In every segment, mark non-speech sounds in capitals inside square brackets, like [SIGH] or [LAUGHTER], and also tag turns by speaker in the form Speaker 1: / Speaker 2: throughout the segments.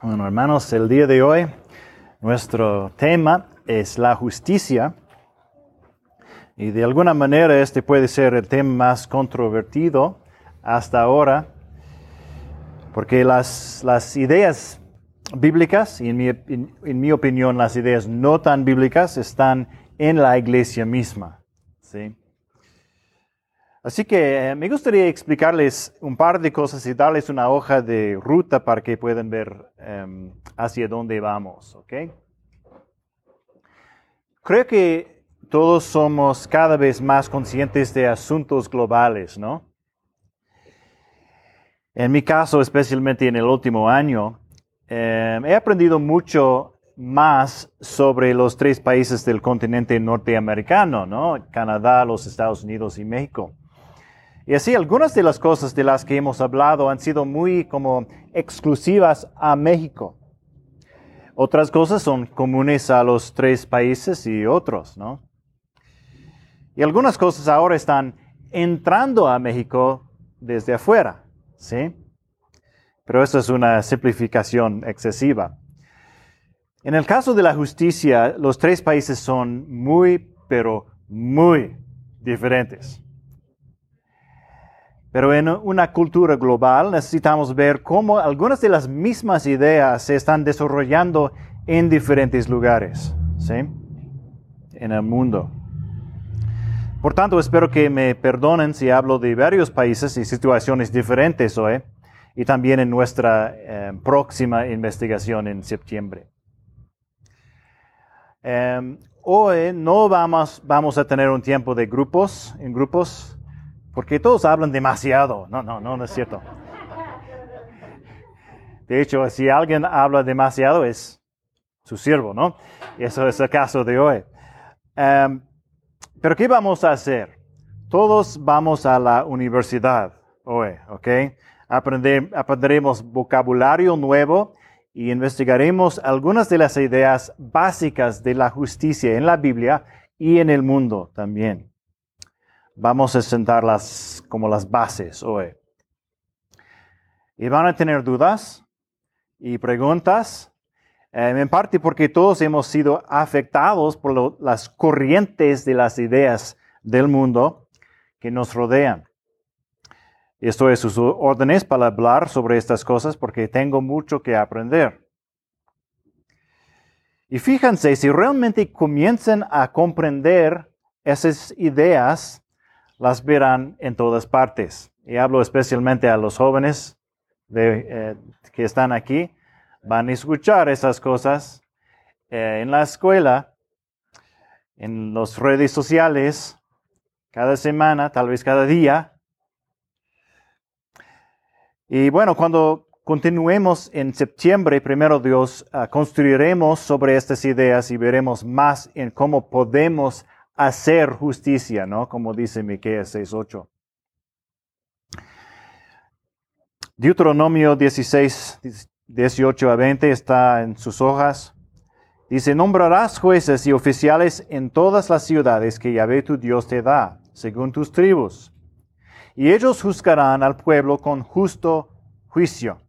Speaker 1: Bueno, hermanos, el día de hoy nuestro tema es la justicia. Y de alguna manera este puede ser el tema más controvertido hasta ahora, porque las, las ideas bíblicas, y en mi, en mi, opinión las ideas no tan bíblicas, están en la iglesia misma. ¿sí? Así que eh, me gustaría explicarles un par de cosas y darles una hoja de ruta para que puedan ver um, hacia dónde vamos, ¿ok? Creo que todos somos cada vez más conscientes de asuntos globales, ¿no? En mi caso, especialmente en el último año, um, he aprendido mucho más sobre los tres países del continente norteamericano, ¿no? Canadá, los Estados Unidos y México. Y así algunas de las cosas de las que hemos hablado han sido muy como exclusivas a México. Otras cosas son comunes a los tres países y otros, ¿no? Y algunas cosas ahora están entrando a México desde afuera, ¿sí? Pero eso es una simplificación excesiva. En el caso de la justicia, los tres países son muy, pero muy diferentes. Pero en una cultura global necesitamos ver cómo algunas de las mismas ideas se están desarrollando en diferentes lugares, ¿sí? En el mundo. Por tanto, espero que me perdonen si hablo de varios países y situaciones diferentes hoy y también en nuestra eh, próxima investigación en septiembre. Eh, hoy no vamos, vamos a tener un tiempo de grupos, en grupos, porque todos hablan demasiado. No, no, no, no es cierto. De hecho, si alguien habla demasiado es su siervo, ¿no? Eso es el caso de hoy. Um, pero ¿qué vamos a hacer? Todos vamos a la universidad hoy, ¿ok? Aprender, aprenderemos vocabulario nuevo y investigaremos algunas de las ideas básicas de la justicia en la Biblia y en el mundo también. Vamos a sentarlas como las bases hoy. Y van a tener dudas y preguntas, eh, en parte porque todos hemos sido afectados por las corrientes de las ideas del mundo que nos rodean. Estoy a sus órdenes para hablar sobre estas cosas porque tengo mucho que aprender. Y fíjense, si realmente comienzan a comprender esas ideas, las verán en todas partes. Y hablo especialmente a los jóvenes eh, que están aquí. Van a escuchar esas cosas eh, en la escuela, en las redes sociales, cada semana, tal vez cada día. Y bueno, cuando continuemos en septiembre, primero Dios, ah, construiremos sobre estas ideas y veremos más en cómo podemos hacer justicia, ¿no? Como dice Miqueas 6.8. Deuteronomio 16, 18 a 20 está en sus hojas. Dice, nombrarás jueces y oficiales en todas las ciudades que Yahvé tu Dios te da, según tus tribus. Y ellos juzgarán al pueblo con justo juicio.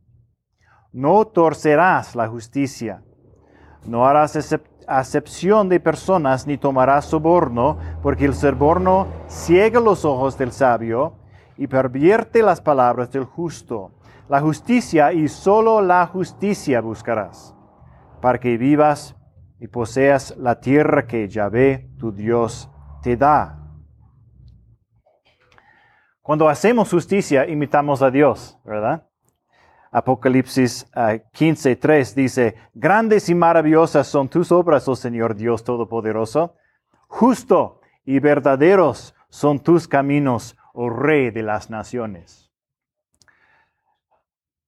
Speaker 1: No torcerás la justicia. No harás acepción de personas ni tomará soborno, porque el soborno ciega los ojos del sabio y pervierte las palabras del justo. La justicia y solo la justicia buscarás, para que vivas y poseas la tierra que Yahvé, tu Dios, te da. Cuando hacemos justicia, imitamos a Dios, ¿verdad? Apocalipsis 15.3 ah, dice, grandes y maravillosas son tus obras, oh Señor Dios Todopoderoso. Justo y verdaderos son tus caminos, oh Rey de las naciones.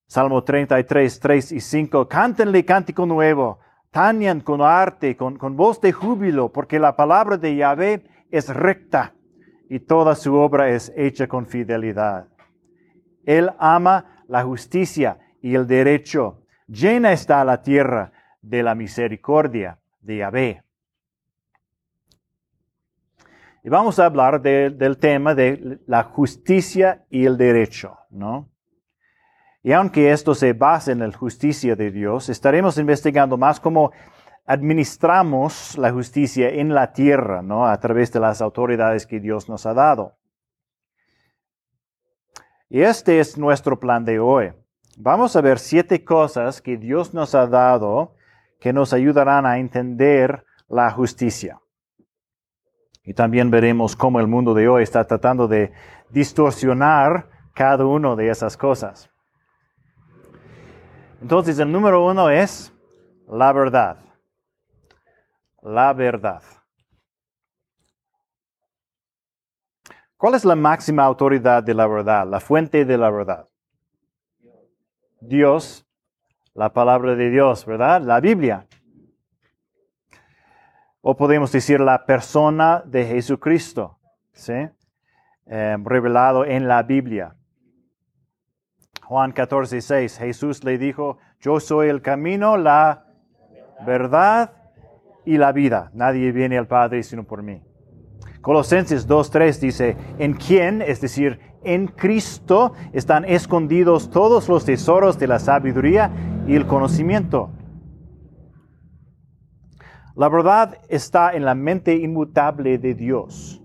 Speaker 1: Salmo 33, 3 y 5. Cántenle cántico nuevo, tañan con arte, con, con voz de júbilo, porque la palabra de Yahvé es recta y toda su obra es hecha con fidelidad. Él ama la justicia y el derecho. Llena está la tierra de la misericordia de Yahvé. Y vamos a hablar del tema de la justicia y el derecho, ¿no? Y aunque esto se base en la justicia de Dios, estaremos investigando más cómo administramos la justicia en la tierra, ¿no? A través de las autoridades que Dios nos ha dado. Y este es nuestro plan de hoy. Vamos a ver siete cosas que Dios nos ha dado que nos ayudarán a entender la justicia. Y también veremos cómo el mundo de hoy está tratando de distorsionar cada una de esas cosas. Entonces, el número uno es la verdad. La verdad. ¿Cuál es la máxima autoridad de la verdad, la fuente de la verdad? Dios, la palabra de Dios, ¿verdad? La Biblia. O podemos decir la persona de Jesucristo, ¿sí? Eh, revelado en la Biblia. Juan 14, 6, Jesús le dijo, yo soy el camino, la verdad y la vida. Nadie viene al Padre sino por mí. Colosenses 2.3 dice, en quien, es decir, en Cristo, están escondidos todos los tesoros de la sabiduría y el conocimiento. La verdad está en la mente inmutable de Dios.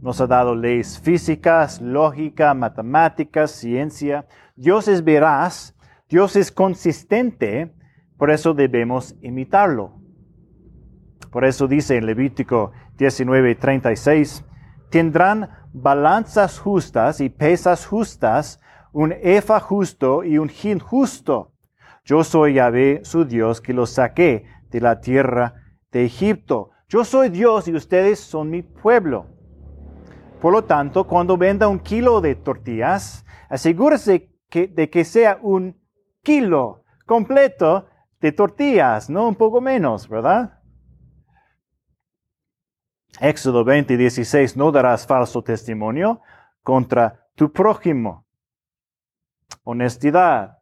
Speaker 1: Nos ha dado leyes físicas, lógica, matemáticas, ciencia. Dios es veraz, Dios es consistente, por eso debemos imitarlo. Por eso dice en Levítico 19:36, tendrán balanzas justas y pesas justas, un efa justo y un hin justo. Yo soy Yahvé, su Dios, que los saqué de la tierra de Egipto. Yo soy Dios y ustedes son mi pueblo. Por lo tanto, cuando venda un kilo de tortillas, asegúrese de que sea un kilo completo de tortillas, no un poco menos, ¿verdad? Éxodo 20, 16, no darás falso testimonio contra tu prójimo. Honestidad,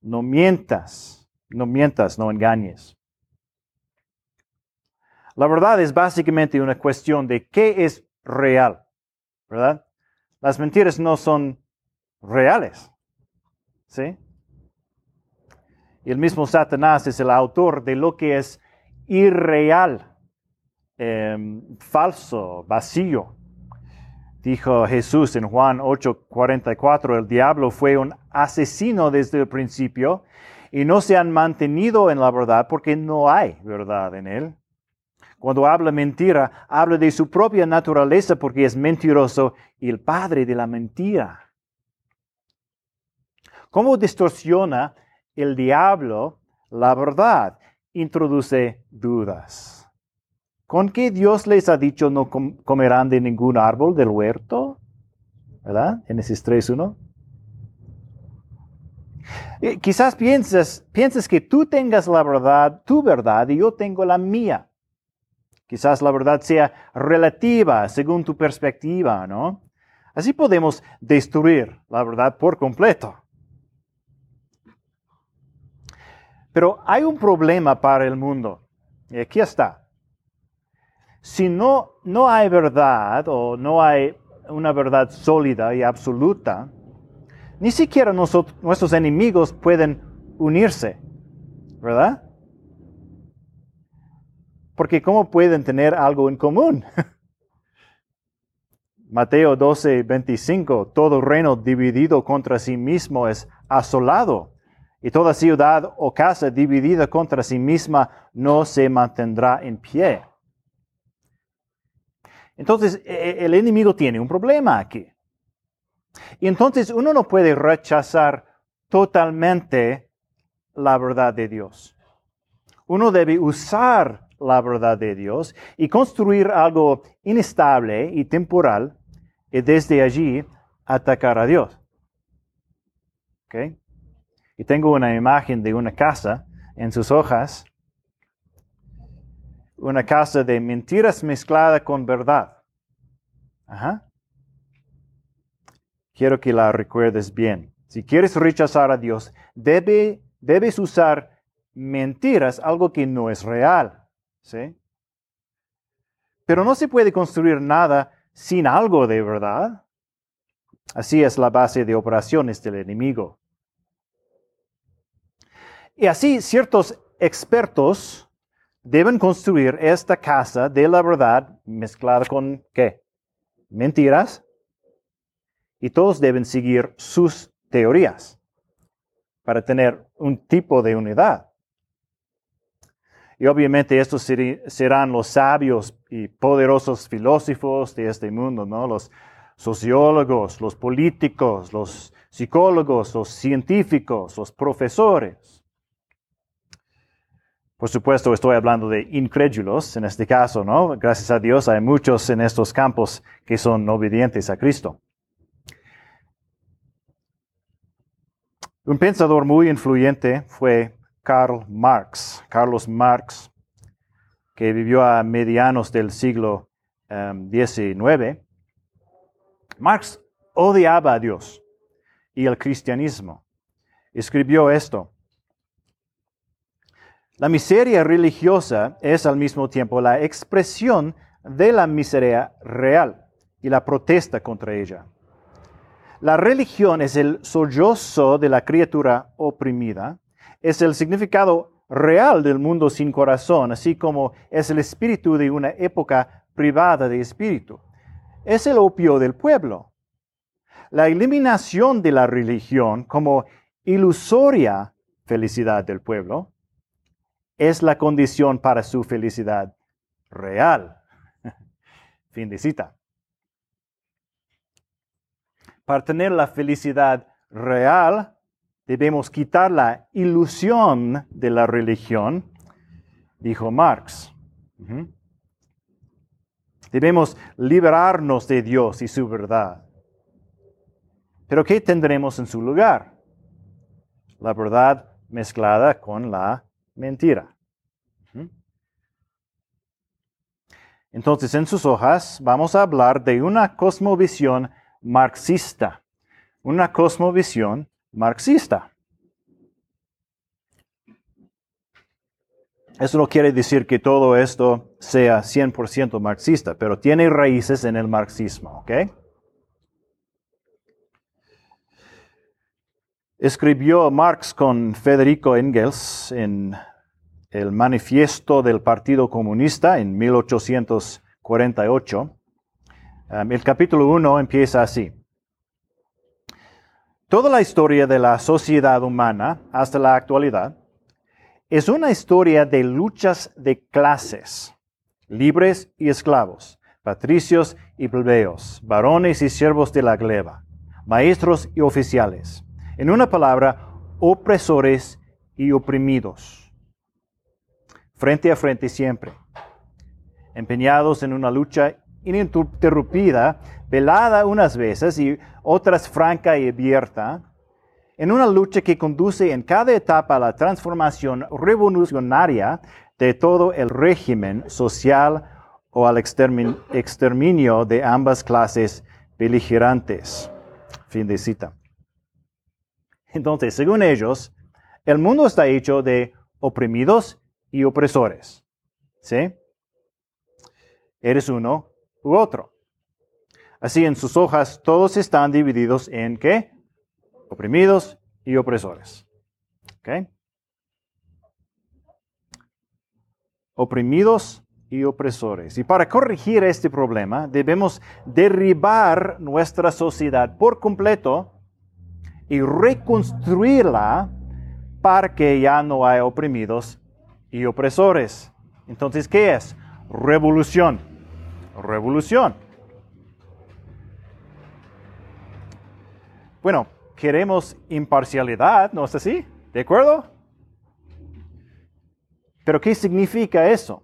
Speaker 1: no mientas, no mientas, no engañes. La verdad es básicamente una cuestión de qué es real, ¿verdad? Las mentiras no son reales, ¿sí? Y el mismo Satanás es el autor de lo que es irreal. Em, falso, vacío. Dijo Jesús en Juan 8:44, el diablo fue un asesino desde el principio y no se han mantenido en la verdad porque no hay verdad en él. Cuando habla mentira, habla de su propia naturaleza porque es mentiroso y el padre de la mentira. ¿Cómo distorsiona el diablo la verdad? Introduce dudas. ¿Con qué Dios les ha dicho no comerán de ningún árbol del huerto? ¿Verdad? Ese 3.1. Eh, quizás pienses, pienses que tú tengas la verdad, tu verdad, y yo tengo la mía. Quizás la verdad sea relativa según tu perspectiva, ¿no? Así podemos destruir la verdad por completo. Pero hay un problema para el mundo. Y aquí está si no, no hay verdad o no hay una verdad sólida y absoluta, ni siquiera nuestros enemigos pueden unirse, ¿verdad? Porque ¿cómo pueden tener algo en común? [LAUGHS] Mateo 12, 25, todo reino dividido contra sí mismo es asolado, y toda ciudad o casa dividida contra sí misma no se mantendrá en pie. Entonces, e, e, el enemigo tiene un problema aquí. Y entonces uno no puede rechazar totalmente la verdad de Dios. Uno debe usar la verdad de Dios y construir algo inestable y temporal y desde allí atacar a Dios. ¿Okay? Y tengo una imagen de una casa en sus hojas una casa de mentiras mezclada con verdad. Ajá. Quiero que la recuerdes bien. Si quieres rechazar a Dios, debe, debes usar mentiras, algo que no es real. ¿sí? Pero no se puede construir nada sin algo de verdad. Así es la base de operaciones del enemigo. Y así ciertos expertos deben construir esta casa de la verdad mezclada con qué? Mentiras. Y todos deben seguir sus teorías para tener un tipo de unidad. Y obviamente estos serán los sabios y poderosos filósofos de este mundo, ¿no? Los sociólogos, los políticos, los psicólogos, los científicos, los profesores. Por supuesto, estoy hablando de incrédulos en este caso, ¿no? Gracias a Dios hay muchos en estos campos que son obedientes a Cristo. Un pensador muy influyente fue Karl Marx, Carlos Marx, que vivió a medianos del siglo XIX. Em, Marx odiaba a Dios y el cristianismo. Escribió esto. La miseria religiosa es al mismo tiempo la expresión de la miseria real y la protesta contra ella. La religión es el sollozo de la criatura oprimida, es el significado real del mundo sin corazón, así como es el espíritu de una época privada de espíritu. Es el opio del pueblo. La eliminación de la religión como ilusoria felicidad del pueblo es la condición para su felicidad real. [LAUGHS] fin de cita. Para tener la felicidad real, debemos quitar la ilusión de la religión, dijo Marx. Debemos liberarnos de Dios y su verdad. Pero ¿qué tendremos en su lugar? La verdad mezclada con la mentira. Entonces, en sus hojas vamos a hablar de una cosmovisión marxista. Una cosmovisión marxista. Eso no quiere decir que todo esto sea 100% marxista, pero tiene raíces en el marxismo, ¿ok? Escribió Marx con Federico Engels en el Manifiesto del Partido Comunista en 1848. Um, el capítulo 1 empieza así. Toda la historia de la sociedad humana hasta la actualidad es una historia de luchas de clases, libres y esclavos, patricios y plebeos, varones y siervos de la gleba, maestros y oficiales. En una palabra, opresores y oprimidos. Frente a frente siempre. Empeñados en una lucha ininterrumpida, velada unas veces y otras franca y abierta, en una lucha que conduce en cada etapa a la transformación revolucionaria de todo el régimen social o al exterminio de ambas clases beligerantes. Fin de cita. Entonces, según ellos, el mundo está hecho de oprimidos y opresores. ¿Sí? Eres uno u otro. Así en sus hojas todos están divididos en qué? Oprimidos y opresores. ¿Ok? Oprimidos y opresores. Y para corregir este problema debemos derribar nuestra sociedad por completo y reconstruirla para que ya no haya oprimidos y opresores. Entonces, ¿qué es? Revolución. Revolución. Bueno, queremos imparcialidad, ¿no es así? ¿De acuerdo? Pero ¿qué significa eso?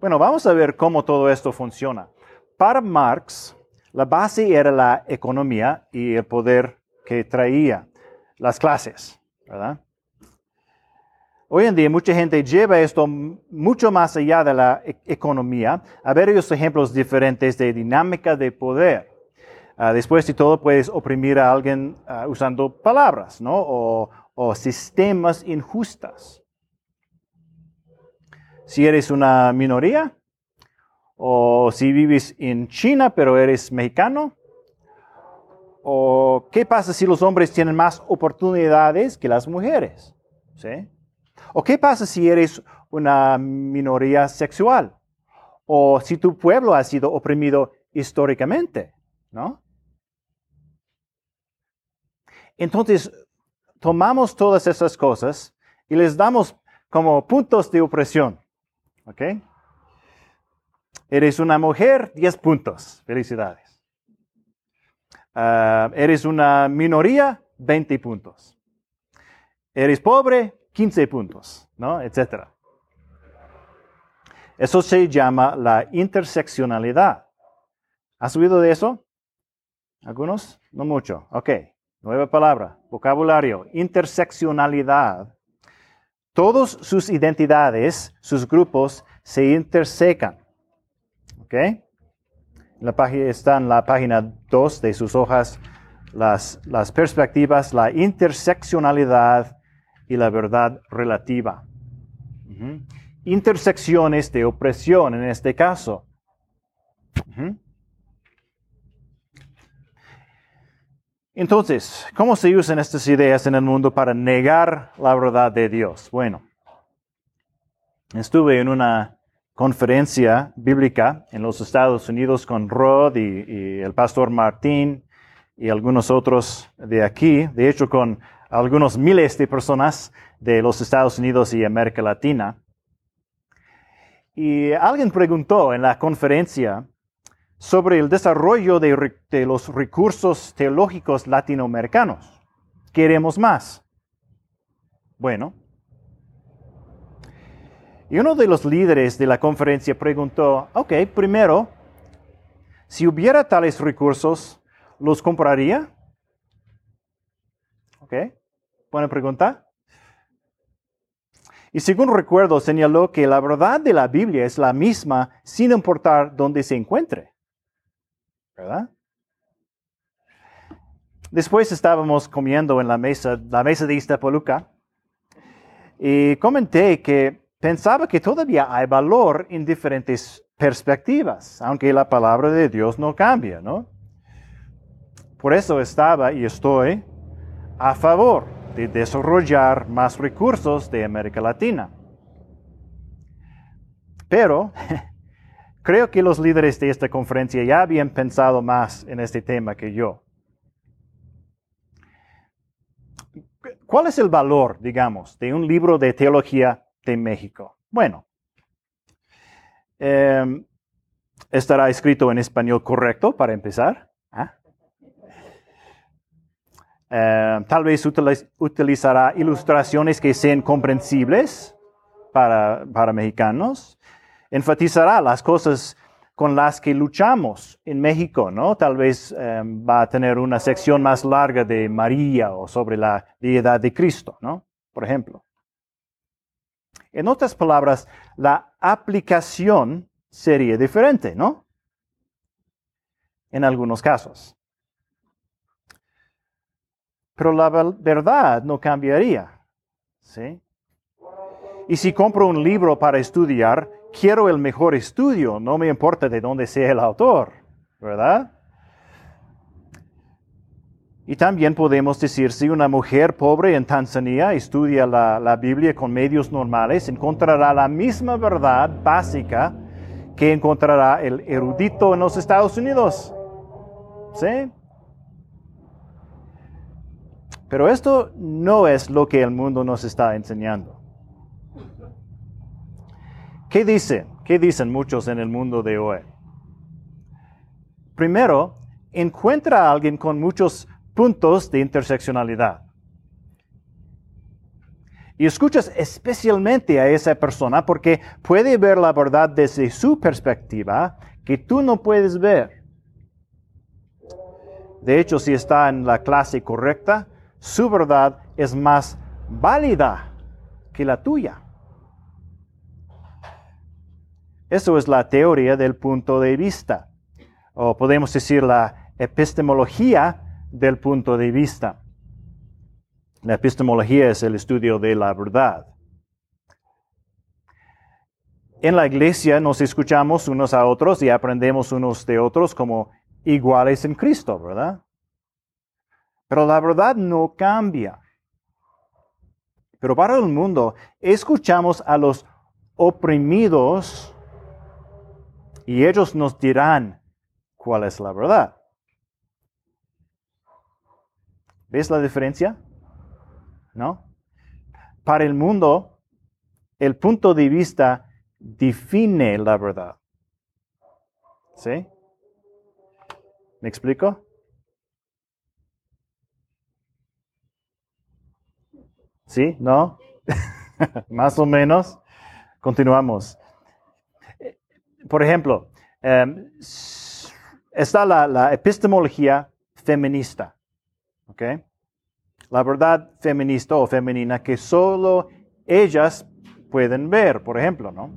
Speaker 1: Bueno, vamos a ver cómo todo esto funciona. Para Marx, la base era la economía y el poder que traía las clases, ¿verdad? Hoy en día mucha gente lleva esto mucho más allá de la e-, economía a varios ejemplos diferentes de dinámica de poder. Ah, después de todo puedes oprimir a alguien ah, usando palabras, ¿no? O, o sistemas injustas. Si eres una minoría, o si vives en China pero eres mexicano, ¿O qué pasa si los hombres tienen más oportunidades que las mujeres? ¿Sí? ¿O qué pasa si eres una minoría sexual? ¿O si tu pueblo ha sido oprimido históricamente? ¿No? Entonces, tomamos todas esas cosas y les damos como puntos de opresión. ¿Ok? Eres una mujer, 10 puntos. Felicidades. Ah, eres una minoría, 20 puntos. Eres pobre, 15 puntos, ¿no? Etcétera. Eso se llama la interseccionalidad. ¿Has oído de eso? ¿Algunos? No mucho. Ok. Nueva palabra. Vocabulario. Interseccionalidad. Todos sus identidades, sus grupos, se intersecan. ¿Ok? La página, está en la página 2 de sus hojas las, las perspectivas, la interseccionalidad y la verdad relativa. Intersecciones de opresión en este caso. Entonces, ¿cómo se usan estas ideas en el mundo para negar la verdad de Dios? Bueno, estuve en una conferencia bíblica en los Estados Unidos con Rod y, el pastor Martín y algunos otros de aquí, de hecho con algunos miles de personas de los Estados Unidos y América Latina. Y alguien preguntó en la conferencia, sobre el desarrollo de, los recursos teológicos latinoamericanos. Queremos más. Bueno, y uno de los líderes de la conferencia preguntó, ok, primero, si hubiera tales recursos, ¿los compraría? Ok, buena pregunta. Y según recuerdo, señaló que la verdad de la Biblia es la misma sin importar dónde se encuentre. ¿verdad? Después estábamos comiendo en la mesa, la mesa de Iztapaluca, y comenté que pensaba que todavía hay valor en diferentes perspectivas, aunque la palabra de Dios no cambia, ¿no? Por eso estaba y estoy a favor de desarrollar más recursos de América Latina. Pero [LAUGHS] Creo que los líderes de esta conferencia ya habían pensado más en este tema que yo. ¿Cuál es el valor, digamos, de un libro de teología de México? Bueno, em, estará escrito en español correcto para empezar. ¿ah? Em, tal vez utilizará ilustraciones que sean comprensibles para, para mexicanos enfatizará las cosas con las que luchamos en México, ¿no? Tal vez em, va a tener una sección más larga de María o sobre la deidad de Cristo, ¿no? Por ejemplo. En otras palabras, la aplicación sería diferente, ¿no? En algunos casos. Pero la verdad no cambiaría, ¿sí? Y si compro un libro para estudiar, quiero el mejor estudio, no me importa de dónde sea el autor, ¿verdad? Y también podemos decir, si una mujer pobre en Tanzania estudia la, Biblia con medios normales, encontrará la misma verdad básica que encontrará el erudito en los Estados Unidos. ¿Sí? Pero esto no es lo que el mundo nos está enseñando. ¿Qué dicen? ¿Qué dicen muchos en el mundo de hoy? Primero, encuentra a alguien con muchos puntos de interseccionalidad. Y escuchas especialmente a esa persona porque puede ver la verdad desde su perspectiva que tú no puedes ver. De hecho, si está en la clase correcta, su verdad es más válida que la tuya. Eso es la teoría del punto de vista, o podemos decir la epistemología del punto de vista. La epistemología es el estudio de la verdad. En la iglesia nos escuchamos unos a otros y aprendemos unos de otros como iguales en Cristo, ¿verdad? Pero la verdad no cambia. Pero para el mundo, escuchamos a los oprimidos y ellos nos dirán cuál es la verdad. ¿Ves la diferencia? ¿No? Para el mundo, el punto de vista define la verdad. ¿Sí? ¿Me explico? ¿Sí? ¿No? [LAUGHS] Más o menos. Continuamos. Por ejemplo, em, está la, epistemología feminista. La verdad feminista o femenina que solo ellas pueden ver, por ejemplo, ¿no?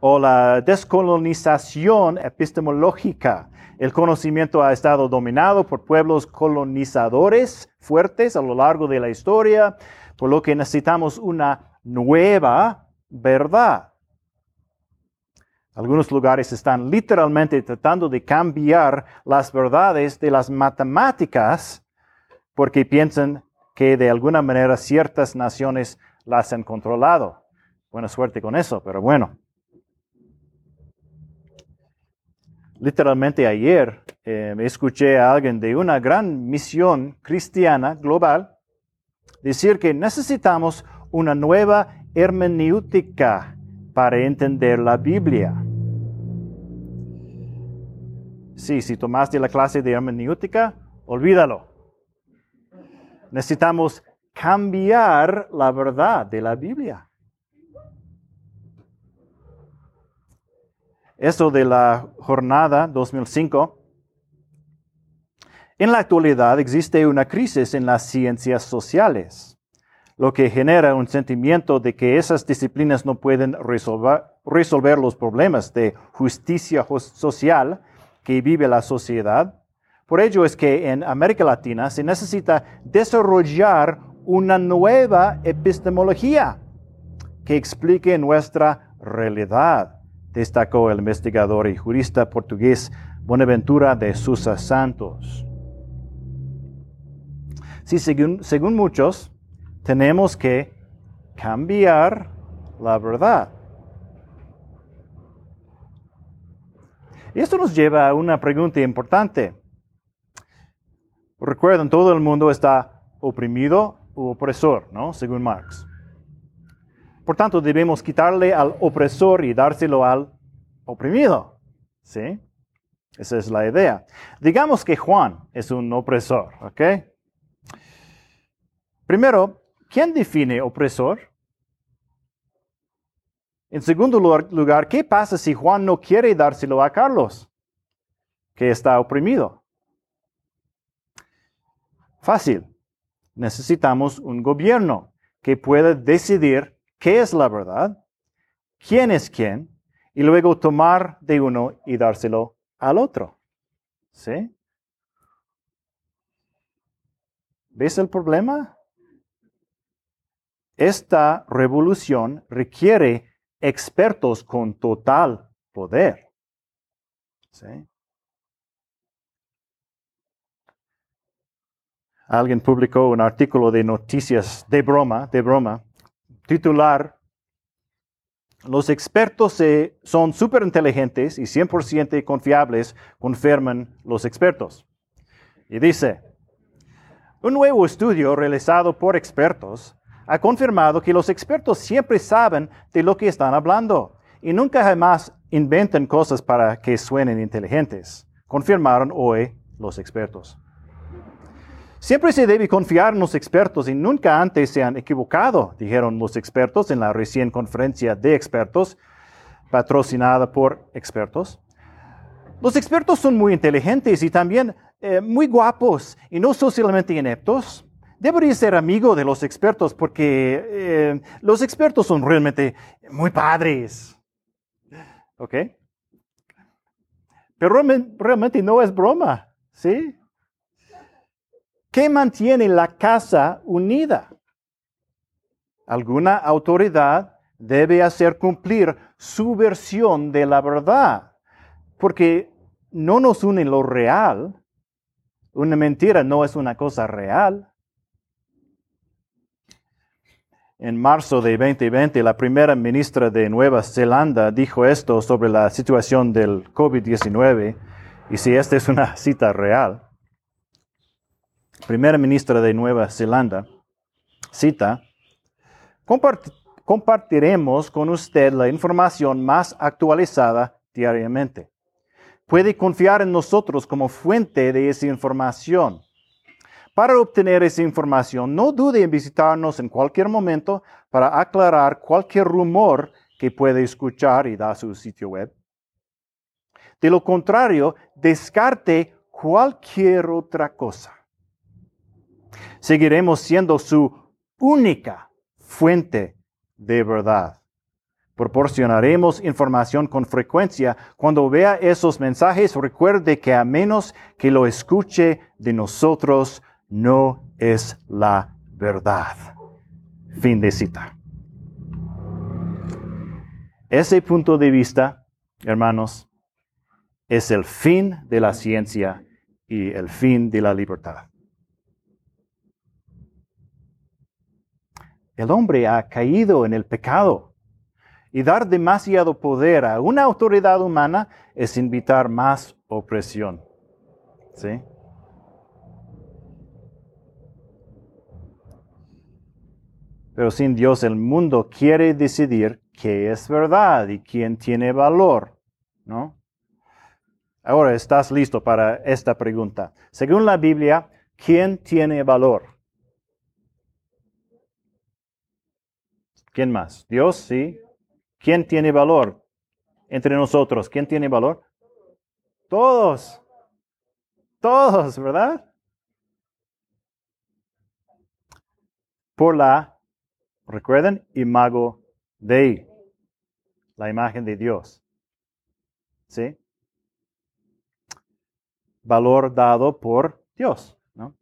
Speaker 1: O la descolonización epistemológica. El conocimiento ha estado dominado por pueblos colonizadores fuertes a lo largo de la historia, por lo que necesitamos una nueva verdad. Algunos lugares están literalmente tratando de cambiar las verdades de las matemáticas porque piensan que de alguna manera ciertas naciones las han controlado. Buena suerte con eso, pero bueno. Literalmente ayer eh, escuché a alguien de una gran misión cristiana global decir que necesitamos una nueva hermenéutica para entender la Biblia. Sí, si tomaste la clase de hermenéutica, olvídalo. Necesitamos cambiar la verdad de la Biblia. Eso de la jornada 2005. En la actualidad existe una crisis en las ciencias sociales, lo que genera un sentimiento de que esas disciplinas no pueden resolver, resolver los problemas de justicia social que vive la sociedad. Por ello es que en América Latina se necesita desarrollar una nueva epistemología que explique nuestra realidad, destacó el investigador y jurista portugués Bonaventura de Sousa Santos. Sí, según, según muchos, tenemos que cambiar la verdad. Y esto nos lleva a una pregunta importante. Recuerden, todo el mundo está oprimido u opresor, ¿no? Según Marx. Por tanto, debemos quitarle al opresor y dárselo al oprimido. ¿Sí? Esa es la idea. Digamos que Juan es un opresor, ¿ok? Primero, ¿quién define opresor? En segundo lugar, ¿qué pasa si Juan no quiere dárselo a Carlos, que está oprimido? Fácil necesitamos un gobierno que pueda decidir qué es la verdad, quién es quién, y luego tomar de uno y dárselo al otro. ¿Sí? ¿Ves el problema? Esta revolución requiere expertos con total poder. Alguien publicó un artículo de noticias de broma, de broma, titular, los expertos son súper inteligentes y 100% confiables, confirman los expertos. Y dice, un nuevo estudio realizado por expertos ha confirmado que los expertos siempre saben de lo que están hablando y nunca jamás inventan cosas para que suenen inteligentes, confirmaron hoy los expertos. Siempre se debe confiar en los expertos y nunca antes se han equivocado, dijeron los expertos en la recién conferencia de expertos, patrocinada por expertos. Los expertos son muy inteligentes y también eh, muy guapos y no socialmente ineptos. Debería ser amigo de los expertos porque eh, los expertos son realmente muy padres. ¿Ok? Pero realmente no es broma, ¿sí? ¿Qué mantiene la casa unida? Alguna autoridad debe hacer cumplir su versión de la verdad, porque no nos une lo real, Una mentira no es una cosa real. En marzo de 2020, la primera ministra de Nueva Zelanda dijo esto sobre la situación del COVID-19, y si esta es una cita real, primera ministra de Nueva Zelanda, cita, compartiremos con usted la información más actualizada diariamente. Puede confiar en nosotros como fuente de esa información. Para obtener esa información, no dude en visitarnos en cualquier momento para aclarar cualquier rumor que puede escuchar y da su sitio web. De lo contrario, descarte cualquier otra cosa. Seguiremos siendo su única fuente de verdad. Proporcionaremos información con frecuencia. Cuando vea esos mensajes, recuerde que a menos que lo escuche de nosotros, no es la verdad. Fin de cita. Ese punto de vista, hermanos, es el fin de la ciencia y el fin de la libertad. El hombre ha caído en el pecado y dar demasiado poder a una autoridad humana es invitar más opresión. ¿Sí? Pero sin Dios el mundo quiere decidir qué es verdad y quién tiene valor, ¿no? Ahora estás listo para esta pregunta. Según la Biblia, ¿quién tiene valor? ¿Quién más? Dios, sí. ¿Quién tiene valor entre nosotros? ¿Quién tiene valor? Todos. Todos, ¿verdad? Por la, recuerden, imago de la imagen de Dios. ¿Sí? Valor dado por Dios. ¿no?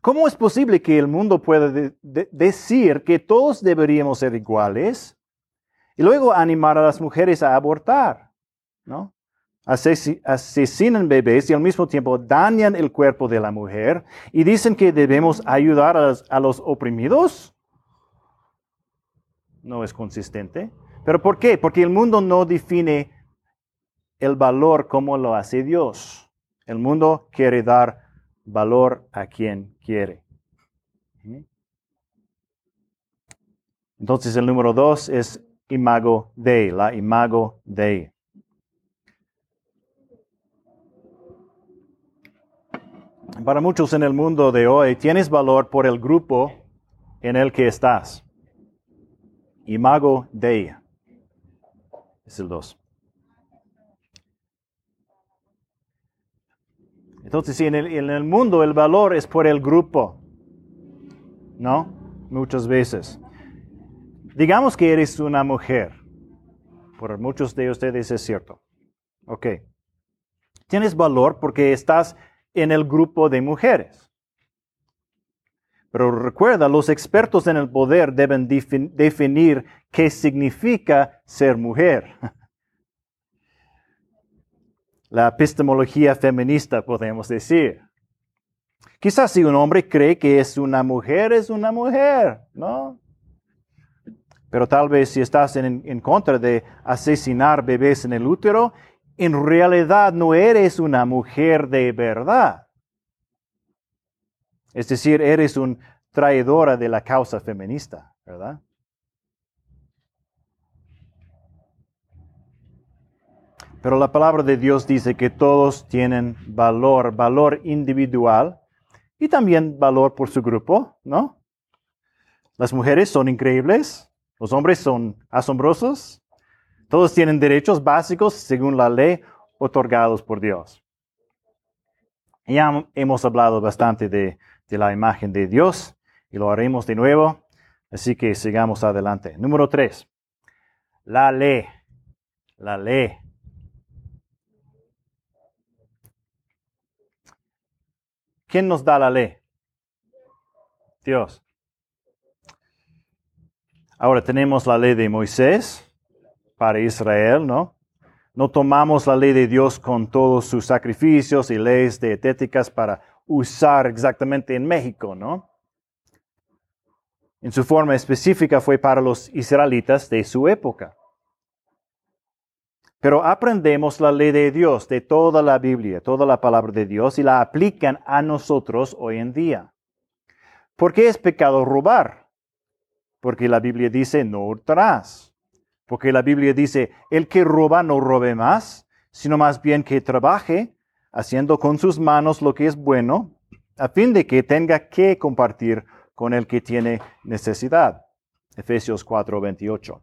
Speaker 1: ¿Cómo es posible que el mundo pueda decir que todos deberíamos ser iguales y luego animar a las mujeres a abortar? ¿no? Asesinan bebés y al mismo tiempo dañan el cuerpo de la mujer y dicen que debemos ayudar a los, oprimidos. No es consistente. ¿Pero por qué? Porque el mundo no define el valor como lo hace Dios. El mundo quiere dar valor a quien quiere. Entonces el número dos es imago de, la imago de. Para muchos en el mundo de hoy, tienes valor por el grupo en el que estás. Imago de es el dos. Entonces, en el, en el mundo el valor es por el grupo, ¿no? Muchas veces. Digamos que eres una mujer. Por muchos de ustedes es cierto. Ok. Tienes valor porque estás en el grupo de mujeres. Pero recuerda, los expertos en el poder deben definir qué significa ser mujer. [LAUGHS] la epistemología feminista, podemos decir. Quizás si un hombre cree que es una mujer, es una mujer, ¿no? Pero tal vez si estás en, en, contra de asesinar bebés en el útero, en realidad no eres una mujer de verdad. Es decir, eres un traidora de la causa feminista, ¿verdad? Pero la palabra de Dios dice que todos tienen valor, valor individual y también valor por su grupo, ¿no? Las mujeres son increíbles, los hombres son asombrosos, todos tienen derechos básicos según la ley otorgados por Dios. Ya hemos hablado bastante de, de la imagen de Dios y lo haremos de nuevo, así que sigamos adelante. Número tres, la ley, la ley. ¿Quién nos da la ley? Dios. Ahora tenemos la ley de Moisés para Israel, ¿no? no tomamos la ley de Dios con todos sus sacrificios y leyes dietéticas para usar exactamente en México, ¿no? En su forma específica fue para los israelitas de su época. Pero aprendemos la ley de Dios, de toda la Biblia, toda la palabra de Dios, y la aplican a nosotros hoy en día. ¿Por qué es pecado robar? Porque la Biblia dice no hurtarás. Porque la Biblia dice el que roba no robe más, sino más bien que trabaje, haciendo con sus manos lo que es bueno, a fin de que tenga que compartir con el que tiene necesidad. Efesios 4:28.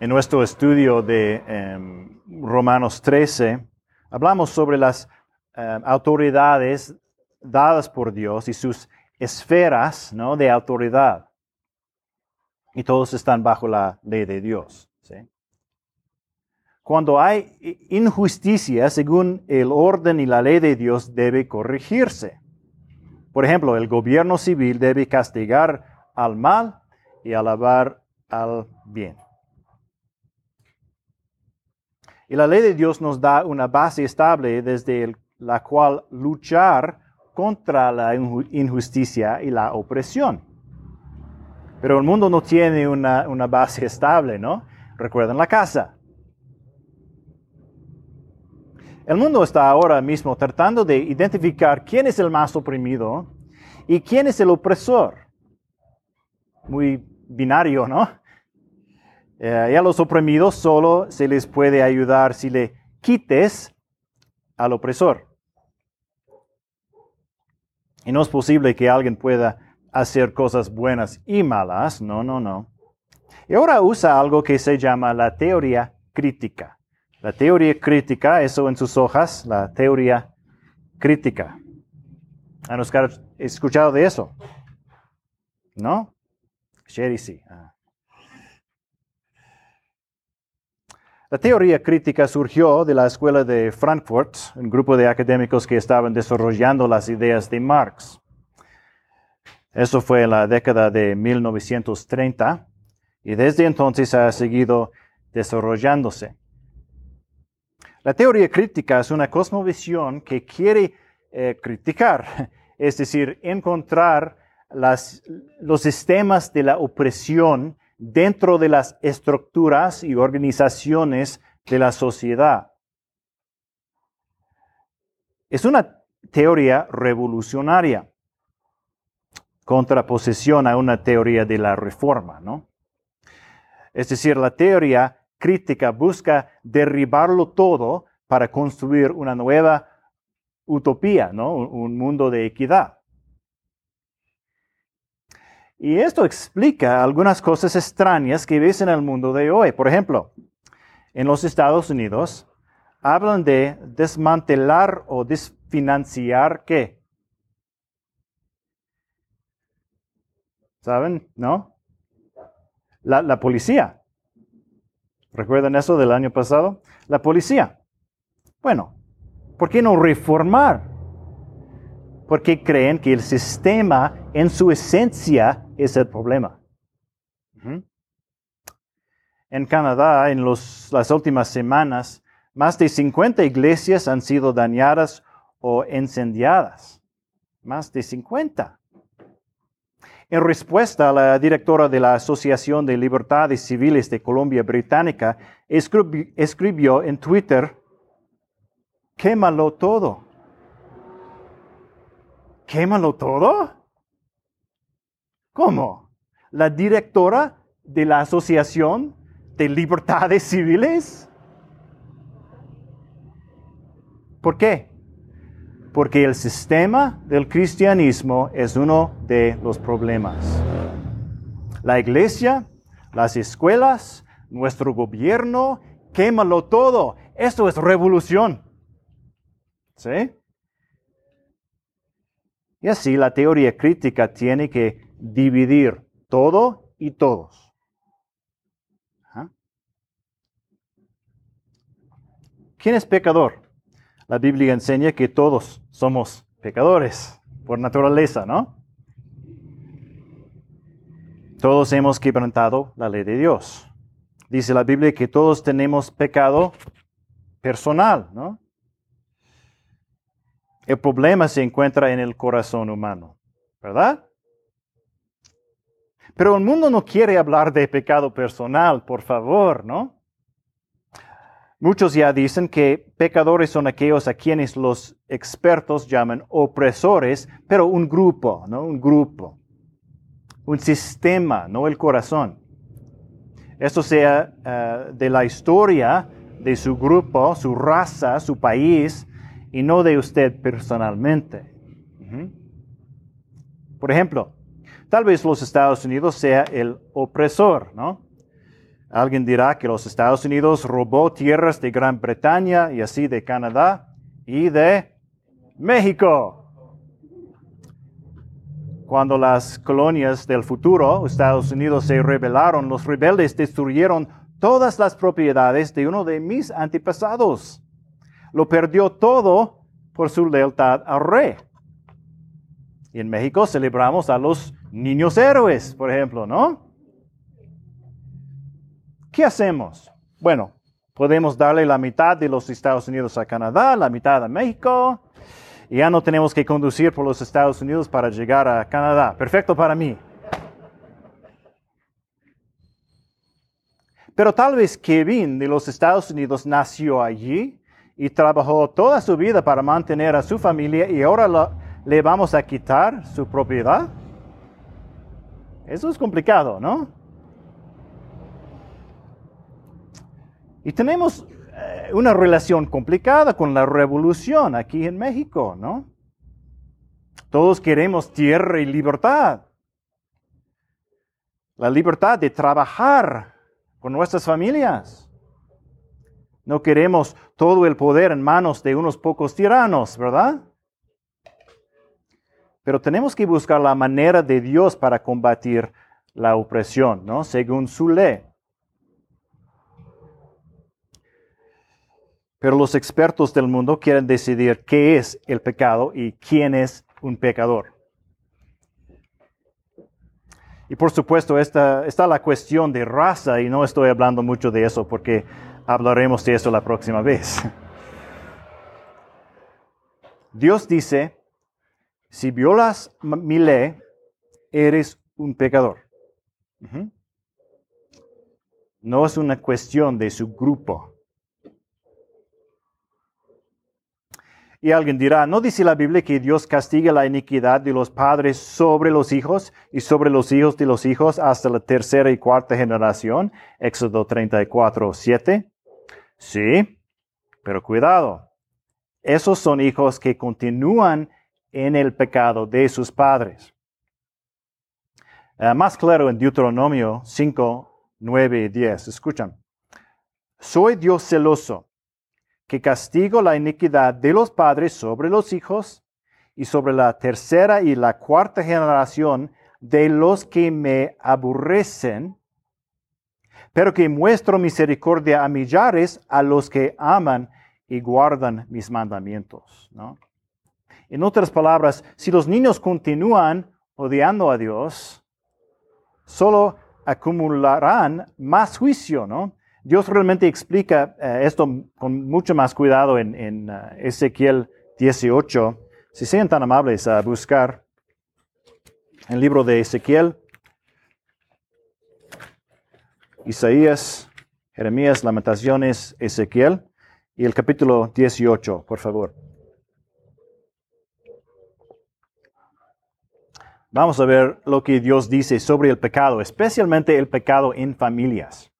Speaker 1: En nuestro estudio de em, Romanos 13, hablamos sobre las em, autoridades dadas por Dios y sus esferas ¿no? de autoridad. Y todos están bajo la ley de Dios. Cuando hay injusticia, según el orden y la ley de Dios, debe corregirse. Por ejemplo, el gobierno civil debe castigar al mal y alabar al bien. Y la ley de Dios nos da una base estable desde la cual luchar contra la injusticia y la opresión. Pero el mundo no tiene una, una base estable, ¿no? Recuerden la casa. El mundo está ahora mismo tratando de identificar quién es el más oprimido y quién es el opresor. Muy binario, ¿no? Eh, y a los oprimidos solo se les puede ayudar si le quites al opresor. Y no es posible que alguien pueda hacer cosas buenas y malas. No, no, no. Y ahora usa algo que se llama la teoría crítica. La teoría crítica, eso en sus hojas, la teoría crítica. ¿Han escuchado de eso? ¿No? Sherry sí. Ah. La teoría crítica surgió de la escuela de Frankfurt, un grupo de académicos que estaban desarrollando las ideas de Marx. Eso fue en la década de 1930 y desde entonces ha seguido desarrollándose. La teoría crítica es una cosmovisión que quiere eh, criticar, [LAUGHS] es decir, encontrar los sistemas de la opresión dentro de las estructuras y organizaciones de la sociedad. Es una teoría revolucionaria, contraposición a una teoría de la reforma, ¿no? Es decir, la teoría crítica busca derribarlo todo para construir una nueva utopía, ¿no? Un mundo de equidad. Y esto explica algunas cosas extrañas que ves en el mundo de hoy. Por ejemplo, en los Estados Unidos hablan de desmantelar o desfinanciar qué? ¿Saben? ¿No? La, la policía. ¿Recuerdan eso del año pasado? La policía. Bueno, ¿por qué no reformar? Porque creen que el sistema en su esencia es el problema. En Canadá, en las últimas semanas, más de 50 iglesias han sido dañadas o incendiadas. Más de 50. En respuesta, la directora de la Asociación de Libertades Civiles de Colombia Británica escribió en Twitter, quémalo todo. ¿Quémalo todo? ¿Cómo? ¿La directora de la Asociación de Libertades Civiles? ¿Por qué? Porque el sistema del cristianismo es uno de los problemas. La iglesia, las escuelas, nuestro gobierno, quémalo todo. Esto es revolución. ¿Sí? Y así la teoría crítica tiene que dividir todo y todos. ¿Quién es pecador? La Biblia enseña que todos somos pecadores por naturaleza, ¿no? Todos hemos quebrantado la ley de Dios. Dice la Biblia que todos tenemos pecado personal, ¿no? El problema se encuentra en el corazón humano, ¿verdad? Pero el mundo no quiere hablar de pecado personal, por favor, ¿no? Muchos ya dicen que pecadores son aquellos a quienes los expertos llaman opresores, pero un grupo, ¿no? Un grupo. Un sistema, no el corazón. Esto sea eh, de la historia de su grupo, su raza, su país, y no de usted personalmente. Por ejemplo, tal vez los Estados Unidos sea el opresor, ¿no? Alguien dirá que los Estados Unidos robó tierras de Gran Bretaña y así de Canadá y de México. Cuando las colonias del futuro, Estados Unidos, se rebelaron, los rebeldes destruyeron todas las propiedades de uno de mis antepasados. Lo perdió todo por su lealtad al rey. Y en México celebramos a los niños héroes, por ejemplo, ¿no? ¿Qué hacemos? Bueno, podemos darle la mitad de los Estados Unidos a Canadá, la mitad a México, y ya no tenemos que conducir por los Estados Unidos para llegar a Canadá. Perfecto para mí. Pero tal vez Kevin de los Estados Unidos nació allí y trabajó toda su vida para mantener a su familia y ahora le vamos a quitar su propiedad. Eso es complicado, ¿no? Y tenemos eh, una relación complicada con la revolución aquí en México, ¿no? Todos queremos tierra y libertad. La libertad de trabajar con nuestras familias. No queremos todo el poder en manos de unos pocos tiranos, ¿verdad? Pero tenemos que buscar la manera de Dios para combatir la opresión, ¿no? Según su ley. Pero los expertos del mundo quieren decidir qué es el pecado y quién es un pecador. Y por supuesto, esta, está la cuestión de raza y no estoy hablando mucho de eso porque hablaremos de eso la próxima vez. Dios dice, si violas mi ley, eres un pecador. No es una cuestión de su grupo. Y alguien dirá, ¿no dice la Biblia que Dios castiga la iniquidad de los padres sobre los hijos y sobre los hijos de los hijos hasta la tercera y cuarta generación? Éxodo 34, 7. Sí, pero cuidado. Esos son hijos que continúan en el pecado de sus padres. Eh, más claro en Deuteronomio 5, 9 y 10. Escuchan. Soy Dios celoso que castigo la iniquidad de los padres sobre los hijos y sobre la tercera y la cuarta generación de los que me aborrecen, pero que muestro misericordia a millares a los que aman y guardan mis mandamientos. En otras palabras, si los niños continúan odiando a Dios, solo acumularán más juicio, ¿no? Dios realmente explica eh, esto con mucho más cuidado en, eh, Ezequiel 18. Si sean tan amables a buscar el libro de Ezequiel, Isaías, Jeremías, Lamentaciones, Ezequiel y el capítulo 18, por favor. Vamos a ver lo que Dios dice sobre el pecado, especialmente el pecado en familias.